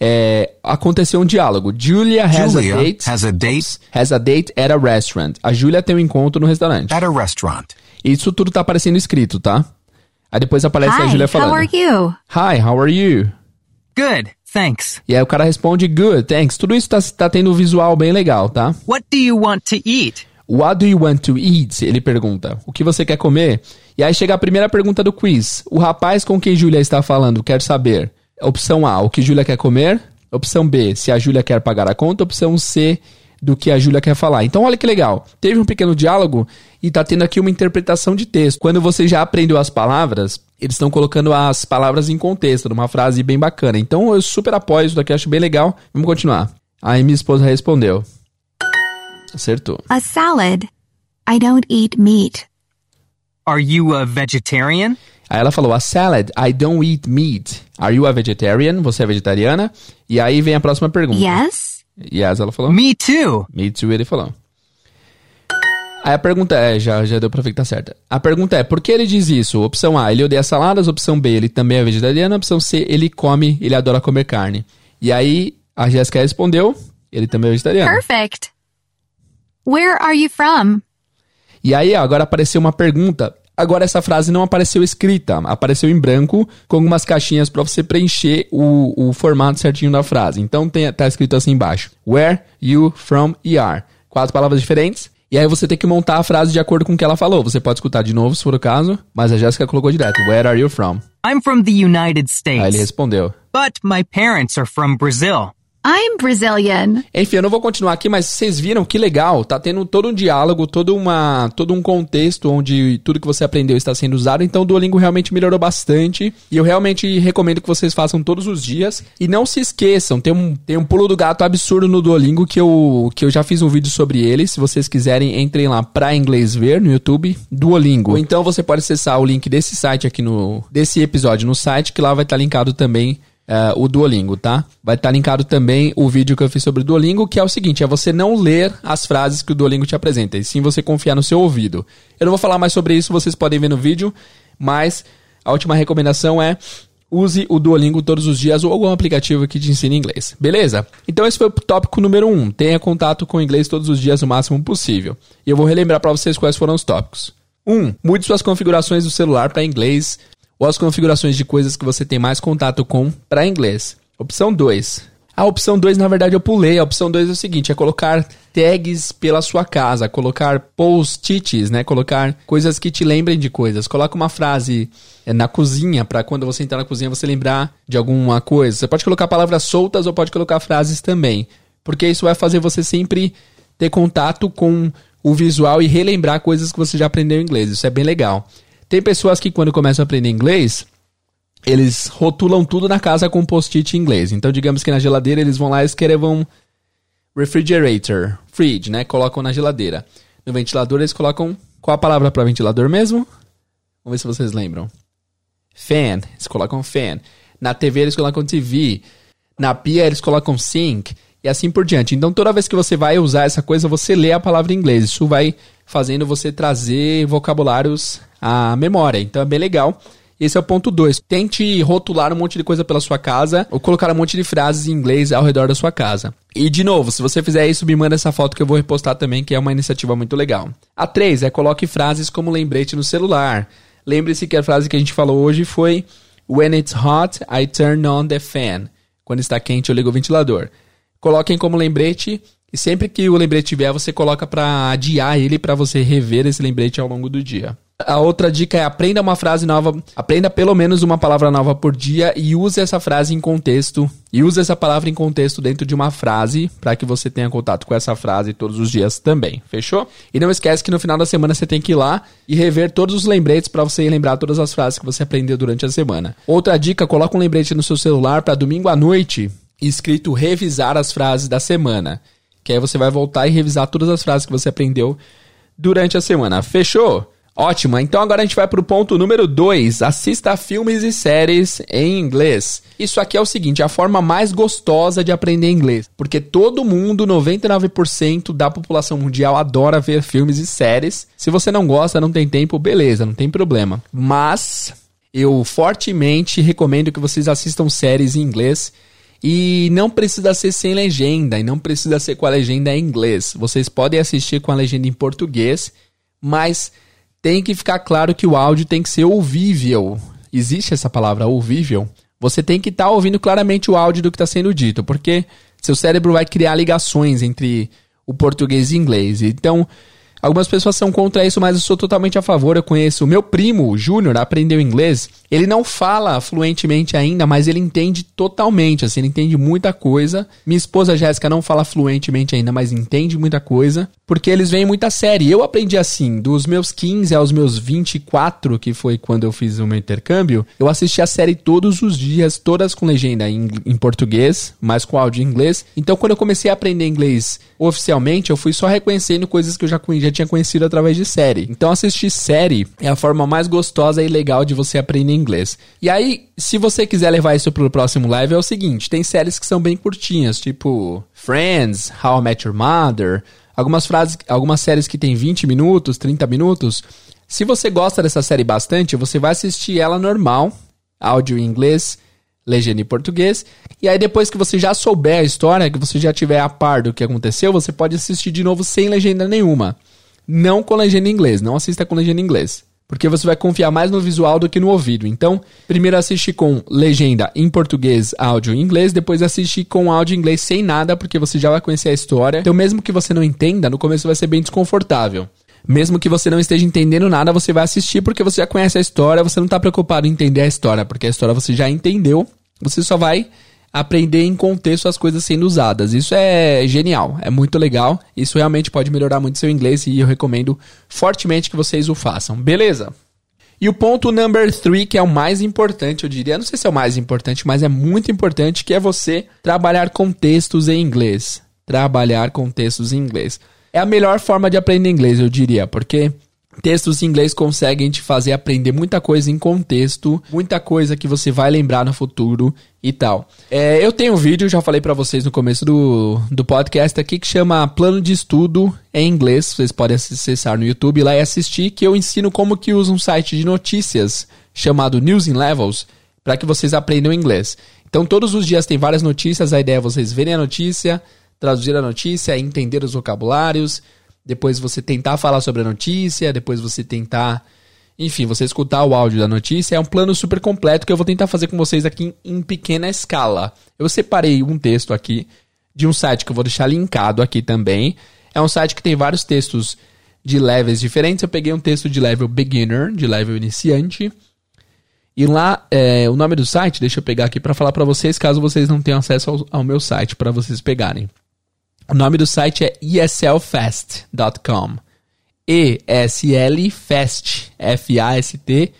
é, aconteceu um diálogo. Julia has Julia a date. has a date has a date at a restaurant. A Julia tem um encontro no restaurante. at a restaurant. Isso tudo tá aparecendo escrito, tá? Aí depois aparece a Hi, Julia how falando. are you? Hi, how are you? Good, thanks. E aí o cara responde, good, thanks. Tudo isso tá, tá tendo um visual bem legal, tá? What do you want to eat? What do you want to eat? Ele pergunta. O que você quer comer? E aí chega a primeira pergunta do quiz. O rapaz com quem Julia está falando quer saber. Opção A, o que Julia quer comer? Opção B, se a Julia quer pagar a conta? Opção C, do que a Julia quer falar. Então olha que legal. Teve um pequeno diálogo e tá tendo aqui uma interpretação de texto. Quando você já aprendeu as palavras, eles estão colocando as palavras em contexto, numa frase bem bacana. Então eu super apoio isso daqui, acho bem legal. Vamos continuar. Aí minha esposa respondeu. Acertou. A salad. I don't eat meat. Are you a vegetarian? Aí ela falou, a salad, I don't eat meat. Are you a vegetarian? Você é vegetariana? E aí vem a próxima pergunta. Yes? Yes, ela falou. Me too. Me too, ele falou. Aí a pergunta é, já, já deu pra ver que tá certa. A pergunta é, por que ele diz isso? Opção A, ele odeia saladas. Opção B, ele também é vegetariano. Opção C, ele come, ele adora comer carne. E aí a Jéssica respondeu, ele também é vegetariano. Perfect. Where are you from? E aí, ó, agora apareceu uma pergunta. Agora essa frase não apareceu escrita, apareceu em branco com algumas caixinhas para você preencher o, o formato certinho da frase. Então tem, tá escrito assim embaixo: Where you from are. Quatro palavras diferentes. E aí você tem que montar a frase de acordo com o que ela falou. Você pode escutar de novo, se for o caso, mas a Jéssica colocou direto: Where are you from? I'm from the United Aí ele States, respondeu. but my parents are from Brazil. I'm Brazilian. Enfim, eu não vou continuar aqui, mas vocês viram que legal, tá tendo todo um diálogo, todo, uma, todo um contexto onde tudo que você aprendeu está sendo usado, então o Duolingo realmente melhorou bastante, e eu realmente recomendo que vocês façam todos os dias, e não se esqueçam, tem um, tem um pulo do gato absurdo no Duolingo, que eu, que eu já fiz um vídeo sobre ele, se vocês quiserem, entrem lá pra inglês ver no YouTube, Duolingo. Ou então você pode acessar o link desse site aqui no, desse episódio no site, que lá vai estar linkado também é, o Duolingo, tá? Vai estar linkado também o vídeo que eu fiz sobre o Duolingo, que é o seguinte: é você não ler as frases que o Duolingo te apresenta, e sim você confiar no seu ouvido. Eu não vou falar mais sobre isso, vocês podem ver no vídeo, mas a última recomendação é use o Duolingo todos os dias ou algum aplicativo que te ensine inglês. Beleza? Então esse foi o tópico número 1. Um. Tenha contato com o inglês todos os dias o máximo possível. E eu vou relembrar para vocês quais foram os tópicos. 1. Um, mude suas configurações do celular para inglês ou as configurações de coisas que você tem mais contato com para inglês. Opção 2. A opção 2, na verdade, eu pulei. A opção 2 é o seguinte: é colocar tags pela sua casa, colocar post-its, né? Colocar coisas que te lembrem de coisas. Coloca uma frase é, na cozinha, para quando você entrar na cozinha você lembrar de alguma coisa. Você pode colocar palavras soltas ou pode colocar frases também. Porque isso vai fazer você sempre ter contato com o visual e relembrar coisas que você já aprendeu em inglês. Isso é bem legal. Tem pessoas que quando começam a aprender inglês, eles rotulam tudo na casa com post-it em inglês. Então, digamos que na geladeira eles vão lá e escrevam refrigerator, fridge, né? Colocam na geladeira. No ventilador eles colocam qual a palavra para ventilador mesmo? Vamos ver se vocês lembram. Fan, eles colocam fan. Na TV eles colocam TV. Na pia eles colocam sink e assim por diante. Então, toda vez que você vai usar essa coisa, você lê a palavra em inglês. Isso vai fazendo você trazer vocabulários à memória. Então, é bem legal. Esse é o ponto 2. Tente rotular um monte de coisa pela sua casa ou colocar um monte de frases em inglês ao redor da sua casa. E de novo, se você fizer isso, me manda essa foto que eu vou repostar também, que é uma iniciativa muito legal. A 3 é coloque frases como lembrete no celular. Lembre-se que a frase que a gente falou hoje foi When it's hot, I turn on the fan. Quando está quente, eu ligo o ventilador. Coloquem como lembrete e sempre que o lembrete vier, você coloca para adiar ele para você rever esse lembrete ao longo do dia. A outra dica é aprenda uma frase nova, aprenda pelo menos uma palavra nova por dia e use essa frase em contexto. E use essa palavra em contexto dentro de uma frase para que você tenha contato com essa frase todos os dias também. Fechou? E não esquece que no final da semana você tem que ir lá e rever todos os lembretes para você lembrar todas as frases que você aprendeu durante a semana. Outra dica, coloca um lembrete no seu celular para domingo à noite escrito revisar as frases da semana. Que aí você vai voltar e revisar todas as frases que você aprendeu durante a semana. Fechou? Ótimo, então agora a gente vai pro ponto número 2. Assista filmes e séries em inglês. Isso aqui é o seguinte, a forma mais gostosa de aprender inglês. Porque todo mundo, 99% da população mundial adora ver filmes e séries. Se você não gosta, não tem tempo, beleza, não tem problema. Mas eu fortemente recomendo que vocês assistam séries em inglês. E não precisa ser sem legenda, e não precisa ser com a legenda em inglês. Vocês podem assistir com a legenda em português, mas tem que ficar claro que o áudio tem que ser ouvível. Existe essa palavra ouvível? Você tem que estar tá ouvindo claramente o áudio do que está sendo dito, porque seu cérebro vai criar ligações entre o português e inglês. Então, Algumas pessoas são contra isso, mas eu sou totalmente a favor. Eu conheço o meu primo, Júnior, aprendeu inglês. Ele não fala fluentemente ainda, mas ele entende totalmente, assim, ele entende muita coisa. Minha esposa Jéssica não fala fluentemente ainda, mas entende muita coisa, porque eles veem muita série. Eu aprendi assim, dos meus 15 aos meus 24, que foi quando eu fiz o meu intercâmbio, eu assisti a série todos os dias, todas com legenda em, em português, mas com áudio em inglês. Então, quando eu comecei a aprender inglês oficialmente, eu fui só reconhecendo coisas que eu já conhecia já tinha conhecido através de série. Então assistir série é a forma mais gostosa e legal de você aprender inglês. E aí, se você quiser levar isso pro próximo level, é o seguinte: tem séries que são bem curtinhas, tipo Friends, How I Met Your Mother, algumas frases, algumas séries que tem 20 minutos, 30 minutos. Se você gosta dessa série bastante, você vai assistir ela normal, áudio em inglês, legenda em português. E aí, depois que você já souber a história, que você já tiver a par do que aconteceu, você pode assistir de novo sem legenda nenhuma. Não com legenda em inglês, não assista com legenda em inglês. porque você vai confiar mais no visual do que no ouvido. Então, primeiro assiste com legenda em português, áudio em inglês, depois assiste com áudio em inglês sem nada, porque você já vai conhecer a história. Então, mesmo que você não entenda, no começo vai ser bem desconfortável. Mesmo que você não esteja entendendo nada, você vai assistir porque você já conhece a história, você não está preocupado em entender a história, porque a história você já entendeu, você só vai aprender em contexto as coisas sendo usadas. Isso é genial, é muito legal. Isso realmente pode melhorar muito seu inglês e eu recomendo fortemente que vocês o façam. Beleza? E o ponto number three, que é o mais importante, eu diria, não sei se é o mais importante, mas é muito importante, que é você trabalhar com textos em inglês. Trabalhar com textos em inglês. É a melhor forma de aprender inglês, eu diria, porque Textos em inglês conseguem te fazer aprender muita coisa em contexto, muita coisa que você vai lembrar no futuro e tal. É, eu tenho um vídeo, já falei para vocês no começo do, do podcast aqui, que chama Plano de Estudo em Inglês. Vocês podem acessar no YouTube lá e assistir, que eu ensino como que usa um site de notícias chamado News in Levels para que vocês aprendam inglês. Então, todos os dias tem várias notícias, a ideia é vocês verem a notícia, traduzir a notícia, entender os vocabulários depois você tentar falar sobre a notícia, depois você tentar, enfim, você escutar o áudio da notícia. É um plano super completo que eu vou tentar fazer com vocês aqui em, pequena escala. Eu separei um texto aqui de um site que eu vou deixar linkado aqui também. É um site que tem vários textos de levels diferentes. Eu peguei um texto de level beginner, de level iniciante. E lá, é, o nome do site, deixa eu pegar aqui para falar para vocês, caso vocês não tenham acesso ao, ao meu site, para vocês pegarem. O nome do site é eslfest.com. E-S-L-Fest, F-A-S-T.com.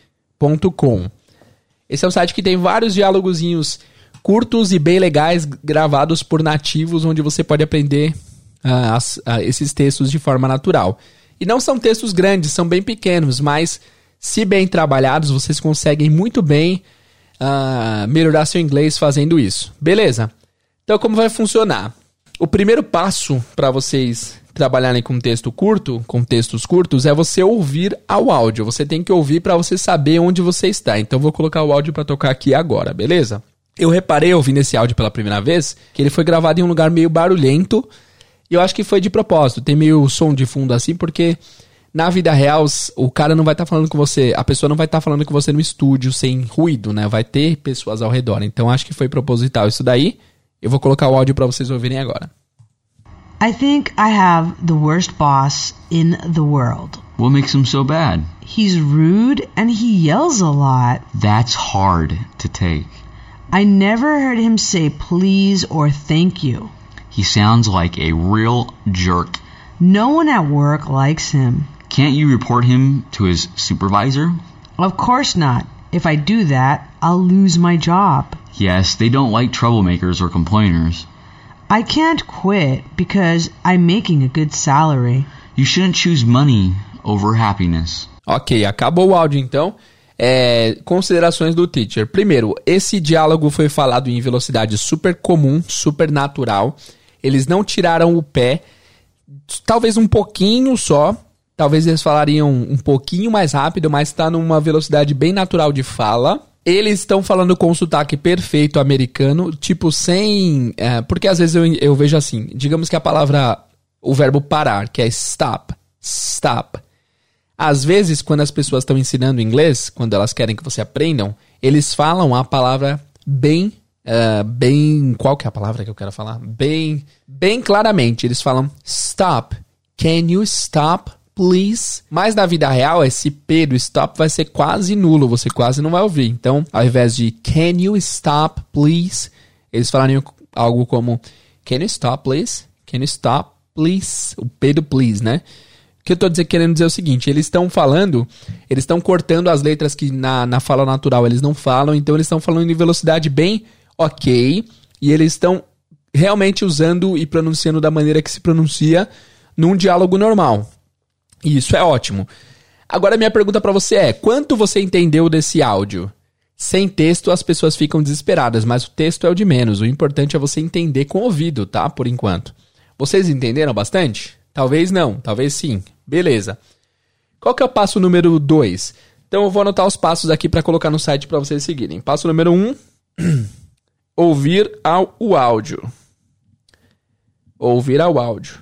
Esse é um site que tem vários diálogozinhos curtos e bem legais gravados por nativos, onde você pode aprender uh, as, uh, esses textos de forma natural. E não são textos grandes, são bem pequenos, mas se bem trabalhados, vocês conseguem muito bem uh, melhorar seu inglês fazendo isso. Beleza? Então, como vai funcionar? O primeiro passo para vocês trabalharem com texto curto, com textos curtos, é você ouvir ao áudio. Você tem que ouvir para você saber onde você está. Então vou colocar o áudio para tocar aqui agora, beleza? Eu reparei ouvindo esse áudio pela primeira vez que ele foi gravado em um lugar meio barulhento. E eu acho que foi de propósito. Tem meio som de fundo assim, porque na vida real o cara não vai estar tá falando com você, a pessoa não vai estar tá falando com você no estúdio sem ruído, né? Vai ter pessoas ao redor. Então acho que foi proposital isso daí. Eu vou colocar o áudio para vocês ouvirem agora. I think I have the worst boss in the world. What makes him so bad? He's rude and he yells a lot. That's hard to take. I never heard him say please or thank you. He sounds like a real jerk. No one at work likes him. Can't you report him to his supervisor? Of course not. If I do that, I'll lose my job. Yes, they don't like troublemakers or complainers. I can't quit because I'm making a good salary. You shouldn't choose money over happiness. Ok, acabou o áudio então. É, considerações do teacher. Primeiro, esse diálogo foi falado em velocidade super comum, super natural. Eles não tiraram o pé, talvez um pouquinho só. Talvez eles falariam um pouquinho mais rápido, mas está numa velocidade bem natural de fala. Eles estão falando com o sotaque perfeito americano, tipo sem. É, porque às vezes eu, eu vejo assim, digamos que a palavra. O verbo parar, que é stop. Stop. Às vezes, quando as pessoas estão ensinando inglês, quando elas querem que você aprendam, eles falam a palavra bem. Uh, bem. Qual que é a palavra que eu quero falar? Bem. Bem claramente. Eles falam stop. Can you stop please. Mas na vida real, esse P do stop vai ser quase nulo, você quase não vai ouvir. Então, ao invés de can you stop, please, eles falariam algo como can you stop, please? Can you stop, please? O P do please, né? O que eu dizer, querendo dizer é o seguinte, eles estão falando, eles estão cortando as letras que na, na fala natural eles não falam, então eles estão falando em velocidade bem ok, e eles estão realmente usando e pronunciando da maneira que se pronuncia num diálogo normal. E isso é ótimo. Agora minha pergunta para você é: quanto você entendeu desse áudio? Sem texto as pessoas ficam desesperadas, mas o texto é o de menos. O importante é você entender com o ouvido, tá? Por enquanto. Vocês entenderam bastante? Talvez não, talvez sim. Beleza. Qual que é o passo número 2? Então eu vou anotar os passos aqui para colocar no site para vocês seguirem. Passo número 1: um, ouvir ao o áudio. Ouvir ao áudio.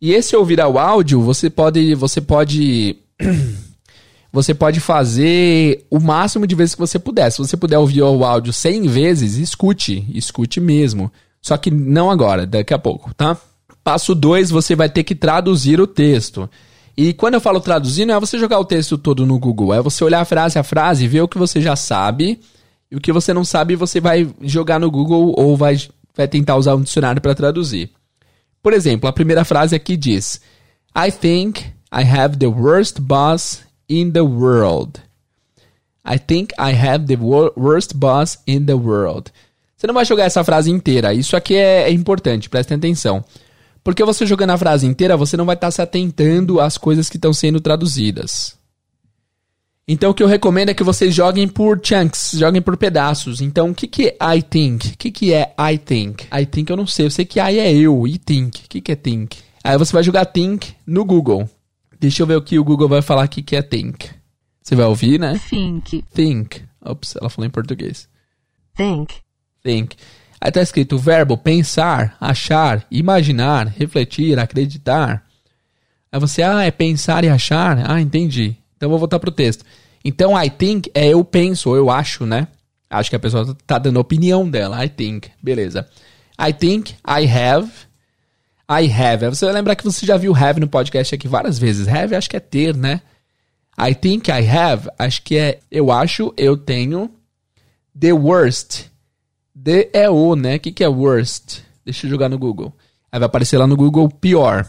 E esse ouvir ao áudio, você pode, você pode você pode fazer o máximo de vezes que você puder. Se você puder ouvir o áudio 100 vezes, escute, escute mesmo. Só que não agora, daqui a pouco, tá? Passo 2, você vai ter que traduzir o texto. E quando eu falo traduzir, não é você jogar o texto todo no Google, é você olhar frase a frase, ver o que você já sabe, e o que você não sabe você vai jogar no Google ou vai, vai tentar usar um dicionário para traduzir. Por exemplo, a primeira frase aqui diz: I think I have the worst boss in the world. I think I have the worst boss in the world. Você não vai jogar essa frase inteira. Isso aqui é, é importante, prestem atenção. Porque você jogando a frase inteira, você não vai estar se atentando às coisas que estão sendo traduzidas. Então o que eu recomendo é que vocês joguem por chunks, joguem por pedaços. Então o que, que é I think? O que, que é I think? I think eu não sei, eu sei que I é eu, e think. O que, que é think? Aí você vai jogar think no Google. Deixa eu ver o que o Google vai falar aqui que é think. Você vai ouvir, né? Think. Think. Ops, ela falou em português. Think. Think. Aí tá escrito o verbo pensar, achar, imaginar, refletir, acreditar. Aí você, ah, é pensar e achar? Ah, entendi. Então vou voltar pro texto. Então, I think é eu penso, ou eu acho, né? Acho que a pessoa tá dando a opinião dela. I think. Beleza. I think I have. I have. Você vai lembrar que você já viu have no podcast aqui várias vezes. Have acho que é ter, né? I think I have. Acho que é eu acho, eu tenho. The worst. D é o, né? O que, que é worst? Deixa eu jogar no Google. Aí vai aparecer lá no Google pior.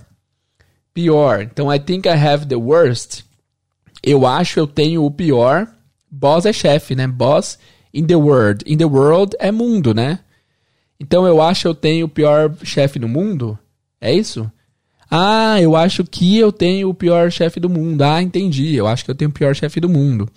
Pior. Então, I think I have the worst. Eu acho eu tenho o pior. Boss é chefe, né? Boss in the world. In the world é mundo, né? Então eu acho eu tenho o pior chefe no mundo? É isso? Ah, eu acho que eu tenho o pior chefe do mundo. Ah, entendi. Eu acho que eu tenho o pior chefe do mundo.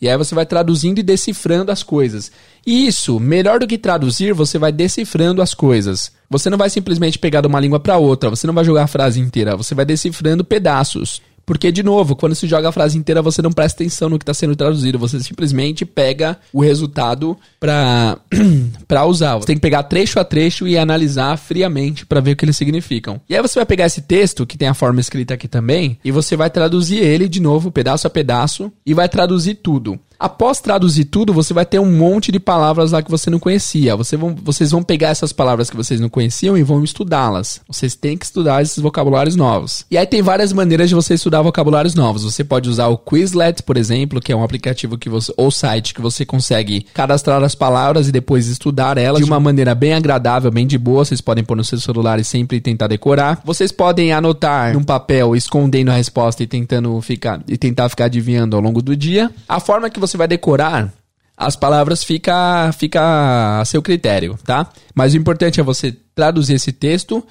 E aí você vai traduzindo e decifrando as coisas. E isso, melhor do que traduzir, você vai decifrando as coisas. Você não vai simplesmente pegar de uma língua para outra, você não vai jogar a frase inteira, você vai decifrando pedaços. Porque, de novo, quando se joga a frase inteira, você não presta atenção no que está sendo traduzido. Você simplesmente pega o resultado para para usar. Você tem que pegar trecho a trecho e analisar friamente para ver o que eles significam. E aí você vai pegar esse texto, que tem a forma escrita aqui também, e você vai traduzir ele de novo, pedaço a pedaço, e vai traduzir tudo. Após traduzir tudo, você vai ter um monte de palavras lá que você não conhecia. Você vão, vocês vão pegar essas palavras que vocês não conheciam e vão estudá-las. Vocês têm que estudar esses vocabulários novos. E aí tem várias maneiras de você estudar vocabulários novos. Você pode usar o Quizlet, por exemplo, que é um aplicativo que você, ou site que você consegue cadastrar as palavras e depois estudar elas de uma maneira bem agradável, bem de boa. Vocês podem pôr no seu celular e sempre tentar decorar. Vocês podem anotar num papel, escondendo a resposta e tentando ficar e tentar ficar adivinhando ao longo do dia. A forma que você você vai decorar, as palavras fica, fica a seu critério, tá? Mas o importante é você traduzir esse texto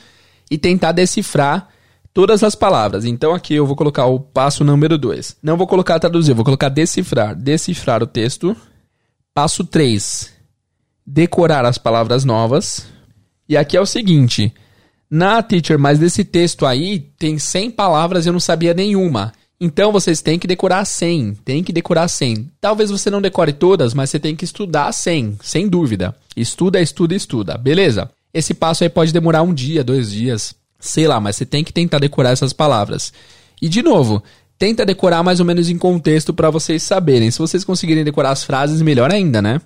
e tentar decifrar todas as palavras. Então aqui eu vou colocar o passo número 2. Não vou colocar traduzir, vou colocar decifrar. Decifrar o texto. Passo 3. Decorar as palavras novas. E aqui é o seguinte. Na teacher, mas desse texto aí tem 100 palavras e eu não sabia nenhuma. Então vocês têm que decorar 100, tem que decorar 100. Talvez você não decore todas, mas você tem que estudar 100, sem dúvida. Estuda, estuda, estuda, beleza? Esse passo aí pode demorar um dia, dois dias, sei lá, mas você tem que tentar decorar essas palavras. E de novo, tenta decorar mais ou menos em contexto para vocês saberem. Se vocês conseguirem decorar as frases, melhor ainda, né?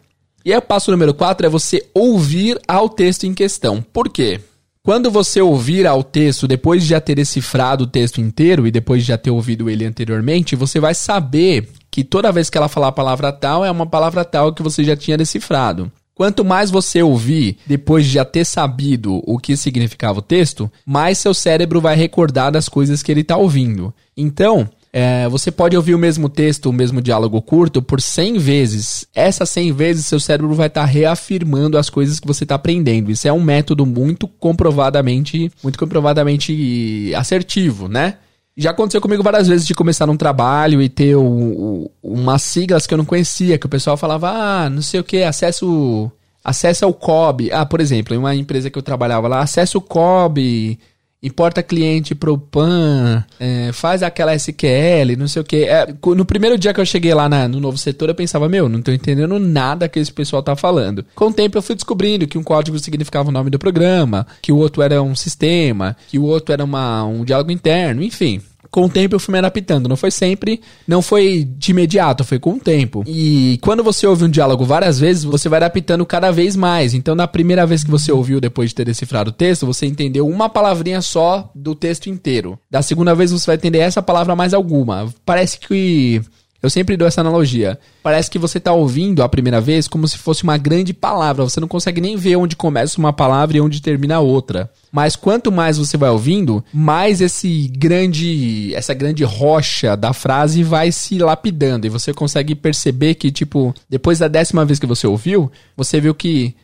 E aí o passo número 4 é você ouvir ao texto em questão. Por quê? Quando você ouvir ao texto, depois de já ter decifrado o texto inteiro e depois de já ter ouvido ele anteriormente, você vai saber que toda vez que ela falar a palavra tal, é uma palavra tal que você já tinha decifrado. Quanto mais você ouvir depois de já ter sabido o que significava o texto, mais seu cérebro vai recordar das coisas que ele está ouvindo. Então, é, você pode ouvir o mesmo texto, o mesmo diálogo curto por 100 vezes. Essas 100 vezes seu cérebro vai estar tá reafirmando as coisas que você está aprendendo. Isso é um método muito comprovadamente, muito comprovadamente assertivo, né? Já aconteceu comigo várias vezes de começar um trabalho e ter o, o, umas siglas que eu não conhecia, que o pessoal falava, ah, não sei o que, acesso, acesso ao COB. Ah, por exemplo, em uma empresa que eu trabalhava lá, acesso COB importa cliente pro PAN, é, faz aquela SQL, não sei o que. É, no primeiro dia que eu cheguei lá na, no novo setor, eu pensava, meu, não tô entendendo nada que esse pessoal tá falando. Com o tempo eu fui descobrindo que um código significava o nome do programa, que o outro era um sistema, que o outro era uma, um diálogo interno, enfim. Com o tempo eu fui me adaptando. Não foi sempre, não foi de imediato, foi com o tempo. E quando você ouve um diálogo várias vezes, você vai adaptando cada vez mais. Então, na primeira vez que você ouviu, depois de ter decifrado o texto, você entendeu uma palavrinha só do texto inteiro. Da segunda vez, você vai entender essa palavra mais alguma. Parece que eu sempre dou essa analogia. Parece que você está ouvindo a primeira vez como se fosse uma grande palavra. Você não consegue nem ver onde começa uma palavra e onde termina a outra. Mas quanto mais você vai ouvindo, mais esse grande, essa grande rocha da frase vai se lapidando e você consegue perceber que tipo depois da décima vez que você ouviu, você viu que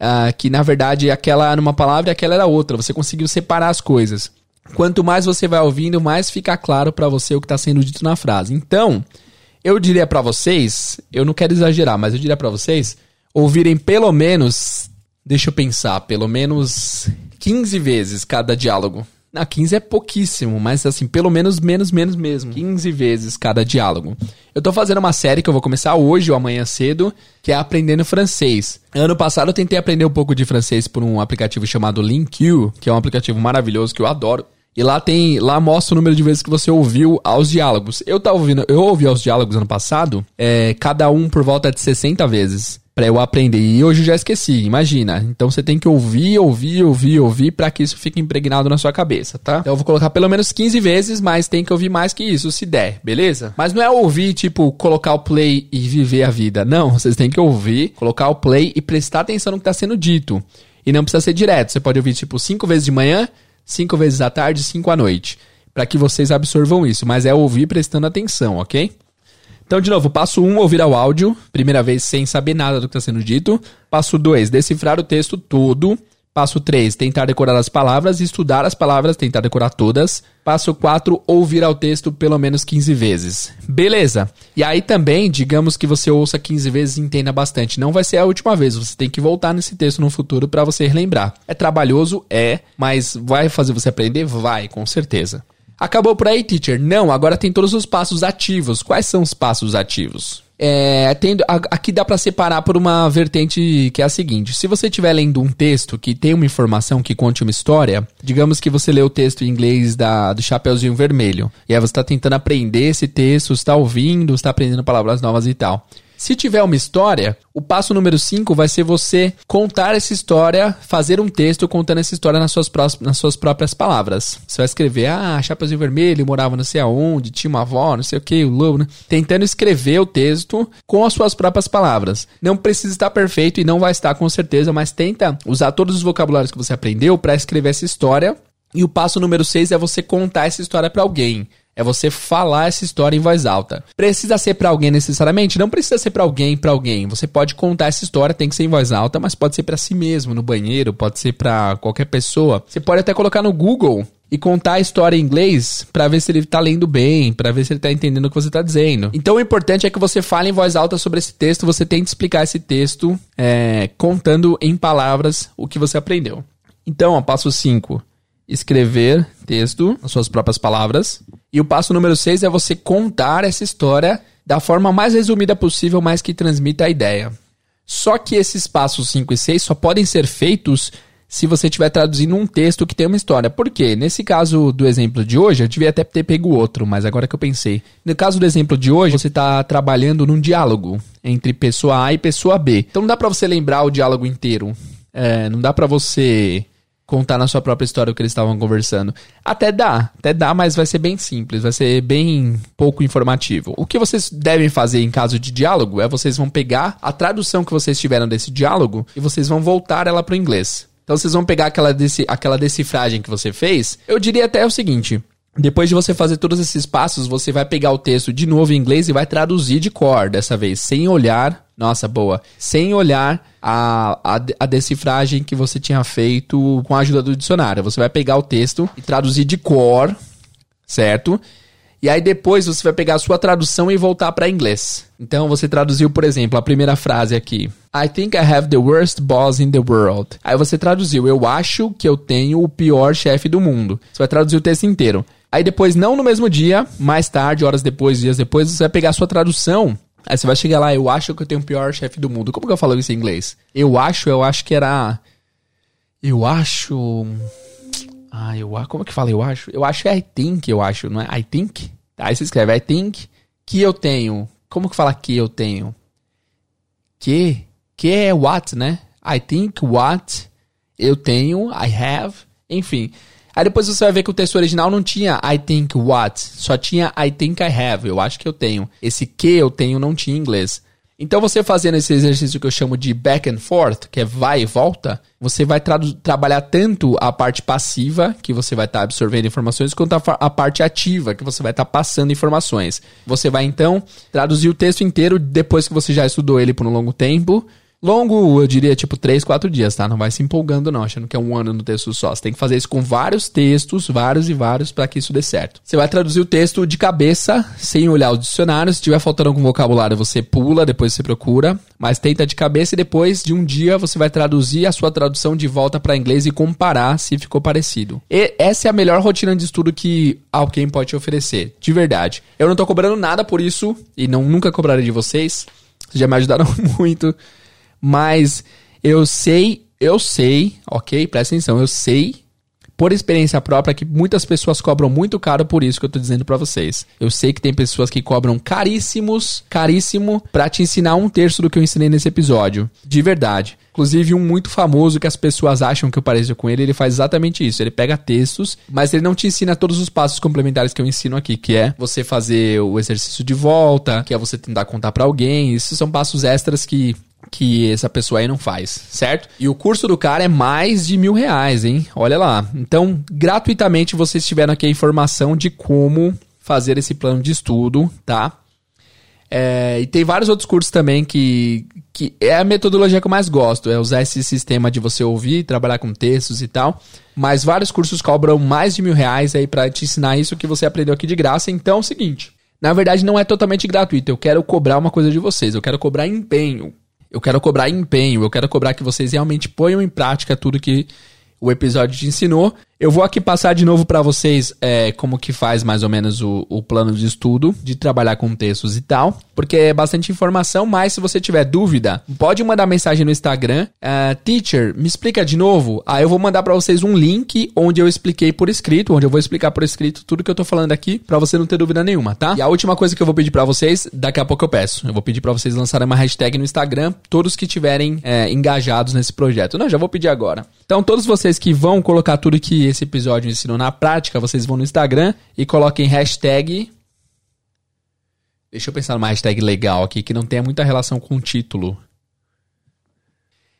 uh, que na verdade aquela era uma palavra e aquela era outra. Você conseguiu separar as coisas. Quanto mais você vai ouvindo, mais fica claro para você o que está sendo dito na frase. Então, eu diria para vocês, eu não quero exagerar, mas eu diria para vocês ouvirem pelo menos, deixa eu pensar, pelo menos 15 vezes cada diálogo. Na 15 é pouquíssimo, mas assim, pelo menos menos menos mesmo. 15 vezes cada diálogo. Eu tô fazendo uma série que eu vou começar hoje ou amanhã cedo, que é aprendendo francês. Ano passado eu tentei aprender um pouco de francês por um aplicativo chamado LinkU, que é um aplicativo maravilhoso que eu adoro. E lá tem, lá mostra o número de vezes que você ouviu aos diálogos. Eu tava ouvindo, eu ouvi aos diálogos ano passado, é, cada um por volta de 60 vezes para eu aprender. E hoje eu já esqueci, imagina. Então você tem que ouvir, ouvir, ouvir, ouvir para que isso fique impregnado na sua cabeça, tá? Então eu vou colocar pelo menos 15 vezes, mas tem que ouvir mais que isso, se der, beleza? Mas não é ouvir, tipo, colocar o play e viver a vida. Não, vocês têm que ouvir, colocar o play e prestar atenção no que tá sendo dito. E não precisa ser direto. Você pode ouvir, tipo, cinco vezes de manhã, cinco vezes à tarde, cinco à noite, para que vocês absorvam isso, mas é ouvir prestando atenção, ok? Então, de novo, passo 1, um, ouvir ao áudio, primeira vez sem saber nada do que está sendo dito. Passo 2, decifrar o texto todo. Passo 3, tentar decorar as palavras, estudar as palavras, tentar decorar todas. Passo 4, ouvir ao texto pelo menos 15 vezes. Beleza. E aí também, digamos que você ouça 15 vezes e entenda bastante. Não vai ser a última vez, você tem que voltar nesse texto no futuro para você relembrar. É trabalhoso? É, mas vai fazer você aprender? Vai, com certeza. Acabou por aí, teacher? Não, agora tem todos os passos ativos. Quais são os passos ativos? É, tendo, aqui dá para separar por uma vertente que é a seguinte: se você estiver lendo um texto que tem uma informação que conte uma história, digamos que você lê o texto em inglês da, do Chapeuzinho Vermelho, e aí você está tentando aprender esse texto, está ouvindo, está aprendendo palavras novas e tal. Se tiver uma história, o passo número 5 vai ser você contar essa história, fazer um texto contando essa história nas suas, nas suas próprias palavras. Você vai escrever, ah, Chapeuzinho Vermelho morava não sei aonde, tinha uma avó, não sei o que, o lobo, né? Tentando escrever o texto com as suas próprias palavras. Não precisa estar perfeito e não vai estar com certeza, mas tenta usar todos os vocabulários que você aprendeu para escrever essa história. E o passo número 6 é você contar essa história para alguém. É você falar essa história em voz alta. Precisa ser para alguém necessariamente? Não precisa ser para alguém, para alguém. Você pode contar essa história, tem que ser em voz alta, mas pode ser para si mesmo, no banheiro, pode ser para qualquer pessoa. Você pode até colocar no Google e contar a história em inglês para ver se ele tá lendo bem, para ver se ele tá entendendo o que você tá dizendo. Então o importante é que você fale em voz alta sobre esse texto, você tente explicar esse texto é, contando em palavras o que você aprendeu. Então, ó, passo 5 escrever texto, as suas próprias palavras. E o passo número 6 é você contar essa história da forma mais resumida possível, mas que transmita a ideia. Só que esses passos 5 e 6 só podem ser feitos se você estiver traduzindo um texto que tem uma história. Por quê? Nesse caso do exemplo de hoje, eu devia até ter pego outro, mas agora que eu pensei. No caso do exemplo de hoje, você está trabalhando num diálogo entre pessoa A e pessoa B. Então não dá para você lembrar o diálogo inteiro. É, não dá para você contar na sua própria história o que eles estavam conversando. Até dá, até dá, mas vai ser bem simples, vai ser bem pouco informativo. O que vocês devem fazer em caso de diálogo é vocês vão pegar a tradução que vocês tiveram desse diálogo e vocês vão voltar ela para o inglês. Então vocês vão pegar aquela, deci aquela decifragem que você fez. Eu diria até o seguinte: depois de você fazer todos esses passos, você vai pegar o texto de novo em inglês e vai traduzir de cor dessa vez, sem olhar. Nossa, boa. Sem olhar a, a, a, decifragem que você tinha feito com a ajuda do dicionário. Você vai pegar o texto e traduzir de cor, certo? E aí depois você vai pegar a sua tradução e voltar para inglês. Então você traduziu, por exemplo, a primeira frase aqui. I think I have the worst boss in the world. Aí você traduziu, eu acho que eu tenho o pior chefe do mundo. Você vai traduzir o texto inteiro. Aí depois, não no mesmo dia, mais tarde, horas depois, dias depois, você vai pegar a sua tradução. Aí você vai chegar lá, eu acho que eu tenho o pior chefe do mundo. Como que eu falo isso em inglês? Eu acho, eu acho que era. Eu acho. Ah, eu acho. Como é que fala? Eu acho. Eu acho é I think, eu acho, não é? I think? Aí você escreve I think que eu tenho. Como que fala que eu tenho? Que? Que é what, né? I think what eu tenho, I have, enfim. Aí depois você vai ver que o texto original não tinha I think what, só tinha I think I have, eu acho que eu tenho. Esse que eu tenho não tinha em inglês. Então você fazendo esse exercício que eu chamo de back and forth, que é vai e volta, você vai trabalhar tanto a parte passiva, que você vai estar tá absorvendo informações, quanto a, a, parte ativa, que você vai estar tá passando informações. Você vai então traduzir o texto inteiro depois que você já estudou ele por um longo tempo, Longo, eu diria tipo 3, 4 dias, tá? Não vai se empolgando não, achando que é um ano no texto só. Você tem que fazer isso com vários textos, vários e vários, para que isso dê certo. Você vai traduzir o texto de cabeça, sem olhar os dicionários. Se tiver faltando algum vocabulário, você pula, depois você procura. Mas tenta de cabeça e depois de um dia você vai traduzir a sua tradução de volta para inglês e comparar se ficou parecido. E essa é a melhor rotina de estudo que alguém pode te oferecer, de verdade. Eu não tô cobrando nada por isso e não nunca cobrarei de vocês. Vocês já me ajudaram muito mas eu sei, eu sei, ok? Presta atenção, eu sei por experiência própria que muitas pessoas cobram muito caro por isso que eu tô dizendo para vocês. Eu sei que tem pessoas que cobram caríssimos, caríssimo para te ensinar um terço do que eu ensinei nesse episódio, de verdade. Inclusive, um muito famoso que as pessoas acham que eu pareço com ele, ele faz exatamente isso. Ele pega textos, mas ele não te ensina todos os passos complementares que eu ensino aqui, que é você fazer o exercício de volta, que é você tentar contar para alguém. Esses são passos extras que que essa pessoa aí não faz, certo? E o curso do cara é mais de mil reais, hein? Olha lá. Então, gratuitamente vocês tiveram aqui a informação de como fazer esse plano de estudo, tá? É, e tem vários outros cursos também que, que é a metodologia que eu mais gosto, é usar esse sistema de você ouvir, trabalhar com textos e tal. Mas vários cursos cobram mais de mil reais aí para te ensinar isso que você aprendeu aqui de graça. Então é o seguinte, na verdade não é totalmente gratuito, eu quero cobrar uma coisa de vocês, eu quero cobrar empenho. Eu quero cobrar empenho, eu quero cobrar que vocês realmente ponham em prática tudo que o episódio te ensinou. Eu vou aqui passar de novo para vocês é, como que faz mais ou menos o, o, plano de estudo, de trabalhar com textos e tal, porque é bastante informação, mas se você tiver dúvida, pode mandar mensagem no Instagram, uh, teacher, me explica de novo, aí eu vou mandar para vocês um link onde eu expliquei por escrito, onde eu vou explicar por escrito tudo que eu tô falando aqui, para você não ter dúvida nenhuma, tá? E a última coisa que eu vou pedir para vocês, daqui a pouco eu peço, eu vou pedir para vocês lançarem uma hashtag no Instagram, todos que tiverem é, engajados nesse projeto. Não, já vou pedir agora. Então, todos vocês que vão colocar tudo que esse episódio ensinou na prática, vocês vão no Instagram e coloquem hashtag. Deixa eu pensar numa hashtag legal aqui que não tenha muita relação com o título.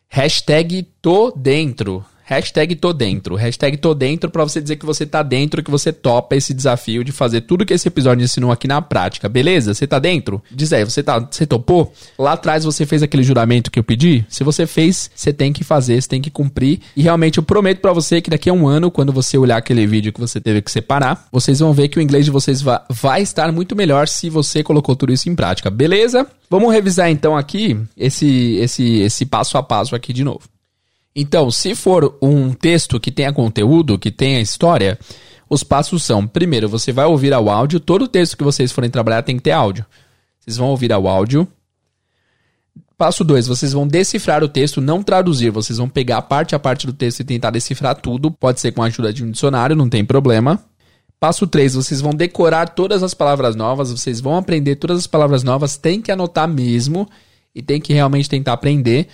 Hashtag tô dentro. Hashtag tô dentro. Hashtag tô dentro pra você dizer que você tá dentro, que você topa esse desafio de fazer tudo que esse episódio ensinou aqui na prática. Beleza? Você tá dentro? Diz aí, você, tá, você topou? Lá atrás você fez aquele juramento que eu pedi? Se você fez, você tem que fazer, você tem que cumprir. E realmente eu prometo para você que daqui a um ano, quando você olhar aquele vídeo que você teve que separar, vocês vão ver que o inglês de vocês vai, vai estar muito melhor se você colocou tudo isso em prática. Beleza? Vamos revisar então aqui esse, esse, esse passo a passo aqui de novo. Então, se for um texto que tenha conteúdo, que tenha história, os passos são: primeiro, você vai ouvir ao áudio, todo texto que vocês forem trabalhar tem que ter áudio. Vocês vão ouvir ao áudio. Passo 2, vocês vão decifrar o texto, não traduzir. Vocês vão pegar parte a parte do texto e tentar decifrar tudo. Pode ser com a ajuda de um dicionário, não tem problema. Passo 3, vocês vão decorar todas as palavras novas, vocês vão aprender todas as palavras novas, tem que anotar mesmo e tem que realmente tentar aprender.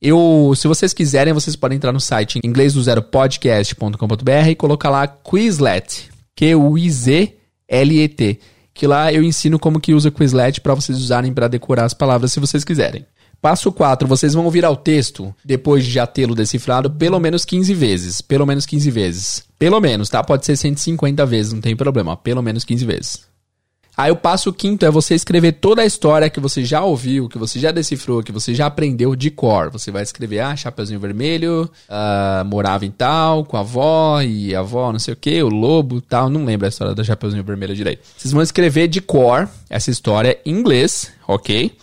Eu, se vocês quiserem, vocês podem entrar no site inglês do zero podcast.com.br e colocar lá Quizlet, Q-U-I-Z-L-E-T, que lá eu ensino como que usa Quizlet para vocês usarem para decorar as palavras se vocês quiserem. Passo 4, vocês vão ouvir ao texto, depois de já tê-lo decifrado, pelo menos 15 vezes. Pelo menos 15 vezes. Pelo menos, tá? Pode ser 150 vezes, não tem problema. Pelo menos 15 vezes. Aí o passo quinto é você escrever toda a história que você já ouviu, que você já decifrou, que você já aprendeu de cor. Você vai escrever, ah, Chapeuzinho Vermelho, uh, morava em tal, com a avó, e a avó não sei o que, o lobo tal. Não lembro a história da Chapeuzinho Vermelho direito. Vocês vão escrever de cor essa história em inglês, ok?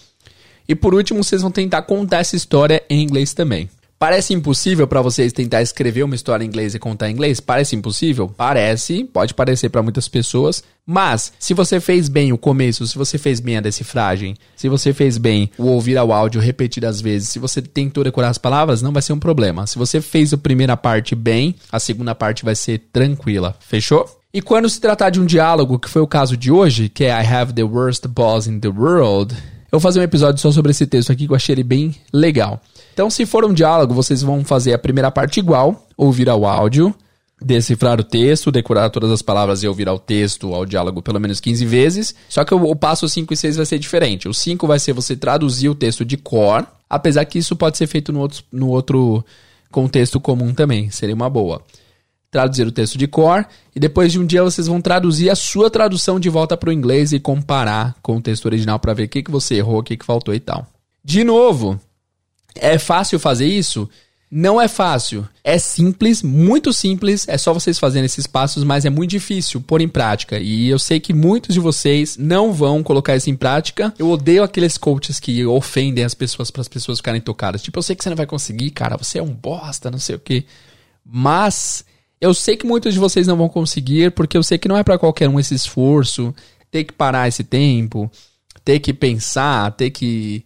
E por último, vocês vão tentar contar essa história em inglês também. Parece impossível para vocês tentar escrever uma história em inglês e contar em inglês? Parece impossível? Parece, pode parecer para muitas pessoas, mas se você fez bem o começo, se você fez bem a decifragem, se você fez bem o ouvir ao áudio repetidas vezes, se você tentou decorar as palavras, não vai ser um problema. Se você fez a primeira parte bem, a segunda parte vai ser tranquila. Fechou? E quando se tratar de um diálogo, que foi o caso de hoje, que é I have the worst boss in the world, eu vou fazer um episódio só sobre esse texto aqui que eu achei ele bem legal. Então, se for um diálogo, vocês vão fazer a primeira parte igual, ouvir ao áudio, decifrar o texto, decorar todas as palavras e ouvir ao texto, ao diálogo pelo menos 15 vezes. Só que o, passo 5 e 6 vai ser diferente. O 5 vai ser você traduzir o texto de cor, apesar que isso pode ser feito no outro, no outro contexto comum também, seria uma boa. Traduzir o texto de cor e depois de um dia vocês vão traduzir a sua tradução de volta para o inglês e comparar com o texto original para ver o que, que você errou, o que, que faltou e tal. De novo, é fácil fazer isso? Não é fácil. É simples, muito simples. É só vocês fazerem esses passos, mas é muito difícil pôr em prática. E eu sei que muitos de vocês não vão colocar isso em prática. Eu odeio aqueles coaches que ofendem as pessoas para as pessoas ficarem tocadas. Tipo, eu sei que você não vai conseguir, cara. Você é um bosta, não sei o quê. Mas eu sei que muitos de vocês não vão conseguir, porque eu sei que não é para qualquer um esse esforço, ter que parar esse tempo, ter que pensar, ter que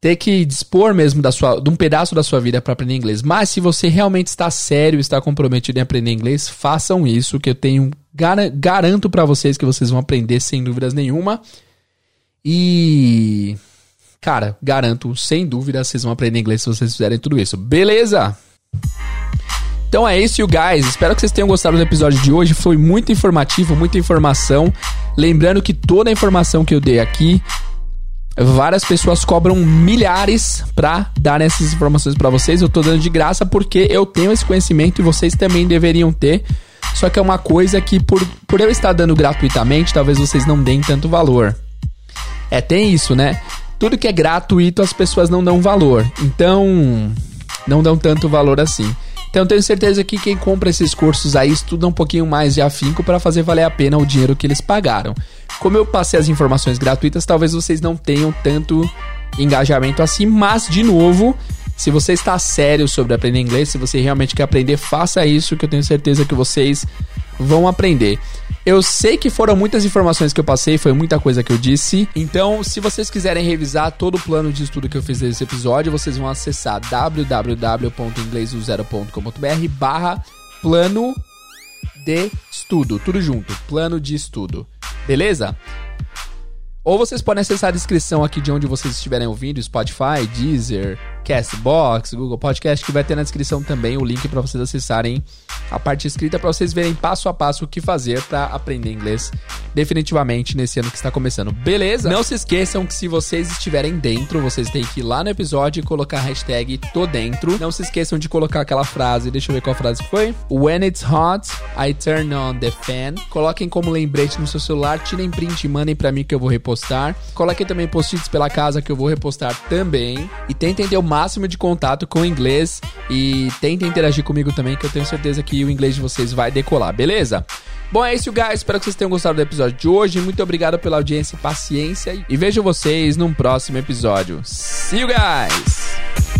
ter que dispor mesmo da sua, de um pedaço da sua vida para aprender inglês. Mas se você realmente está sério, está comprometido em aprender inglês, façam isso, que eu tenho garanto para vocês que vocês vão aprender sem dúvidas nenhuma. E cara, garanto, sem dúvida, vocês vão aprender inglês se vocês fizerem tudo isso. Beleza? Então é isso, guys. Espero que vocês tenham gostado do episódio de hoje. Foi muito informativo, muita informação. Lembrando que toda a informação que eu dei aqui várias pessoas cobram milhares pra dar essas informações para vocês. Eu tô dando de graça porque eu tenho esse conhecimento e vocês também deveriam ter. Só que é uma coisa que, por, por eu estar dando gratuitamente, talvez vocês não deem tanto valor. É, tem isso, né? Tudo que é gratuito as pessoas não dão valor. Então, não dão tanto valor assim. Então, tenho certeza que quem compra esses cursos aí estuda um pouquinho mais de afinco para fazer valer a pena o dinheiro que eles pagaram. Como eu passei as informações gratuitas, talvez vocês não tenham tanto engajamento assim, mas de novo, se você está sério sobre aprender inglês, se você realmente quer aprender, faça isso que eu tenho certeza que vocês vão aprender. Eu sei que foram muitas informações que eu passei, foi muita coisa que eu disse. Então, se vocês quiserem revisar todo o plano de estudo que eu fiz nesse episódio, vocês vão acessar www.inglesuzero.com.br barra plano de estudo. Tudo junto, plano de estudo. Beleza? Ou vocês podem acessar a descrição aqui de onde vocês estiverem ouvindo, Spotify, Deezer, Castbox, Google Podcast, que vai ter na descrição também o link para vocês acessarem a parte escrita para vocês verem passo a passo o que fazer para aprender inglês definitivamente nesse ano que está começando. Beleza? Não se esqueçam que se vocês estiverem dentro, vocês têm que ir lá no episódio e colocar a hashtag tô dentro. Não se esqueçam de colocar aquela frase, deixa eu ver qual frase foi. When it's hot, I turn on the fan. Coloquem como lembrete no seu celular, tirem print e mandem para mim que eu vou repostar. Coloquem também post-its pela casa que eu vou repostar também. E tentem ter o máximo de contato com o inglês e tentem interagir comigo também, que eu tenho certeza que o inglês de vocês vai decolar, beleza? Bom, é isso, guys. Espero que vocês tenham gostado do episódio de hoje. Muito obrigado pela audiência e paciência. E vejo vocês num próximo episódio. See you guys!